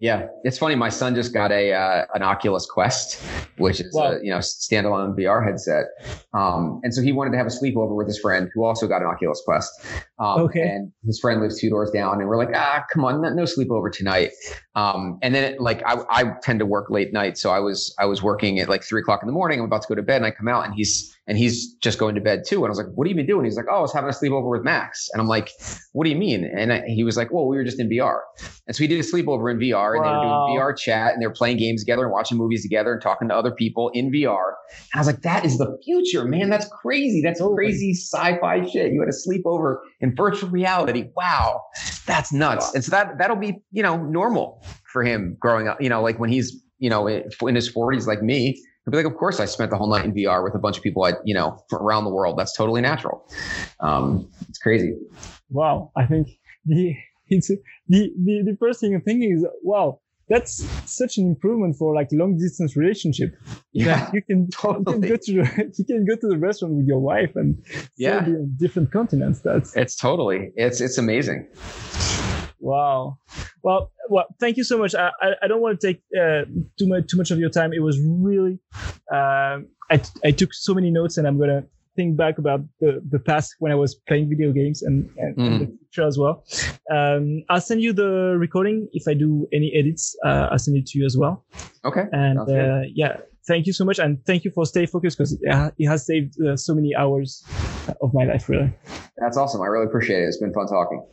Yeah, it's funny. My son just got a uh, an Oculus Quest, which is wow. a you know standalone VR headset, um, and so he wanted to have a sleepover with his friend who also got an Oculus Quest. Um, okay. And his friend lives two doors down, and we're like, ah, come on, no, sleepover tonight. Um, and then it, like I, I tend to work late night, so I was I was working at like three o'clock in the morning. I'm about to go to bed, and I come out, and he's and he's just going to bed too. And I was like, what have you been doing? He's like, oh, I was having a sleepover with Max. And I'm like, what do you mean? And I, he was like, well, we were just in VR. And so he did a sleepover in VR and wow. they were doing VR chat and they were playing games together and watching movies together and talking to other people in VR. And I was like, that is the future, man. That's crazy. That's crazy sci-fi shit. You had a sleepover in virtual reality. Wow. That's nuts. And so that, that'll be, you know, normal for him growing up, you know, like when he's, you know, in his forties, like me, I'd be like, of course, I spent the whole night in VR with a bunch of people, I, you know, around the world. That's totally natural. Um, it's crazy. Wow, I think the it's the the, the first thing I'm thinking is, wow, that's such an improvement for like long distance relationship. Yeah, you can, totally. you can go to the, you can go to the restaurant with your wife and yeah, different continents. That's it's totally it's it's amazing. Wow. Well, well, thank you so much. I, I, I don't want to take uh, too much too much of your time. It was really, uh, I, I took so many notes, and I'm gonna think back about the, the past when I was playing video games and, and, mm. and the future as well. Um, I'll send you the recording if I do any edits. Uh, I'll send it to you as well. Okay. And uh, yeah, thank you so much, and thank you for StayFocusd because it, it, has saved uh, so many hours of my life. Really. That's awesome. I really appreciate it. It's been fun talking.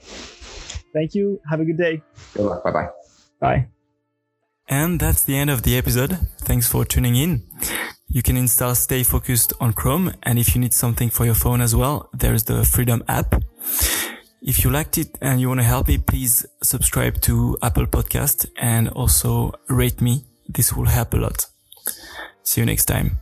Thank you. Have a good day. Good luck. Bye bye. Bye. And that's the end of the episode. Thanks for tuning in. You can install StayFocusd on Chrome. And if you need something for your phone as well, there's the Freedom app. If you liked it and you want to help me, please subscribe to Apple Podcast and also rate me. This will help a lot. See you next time.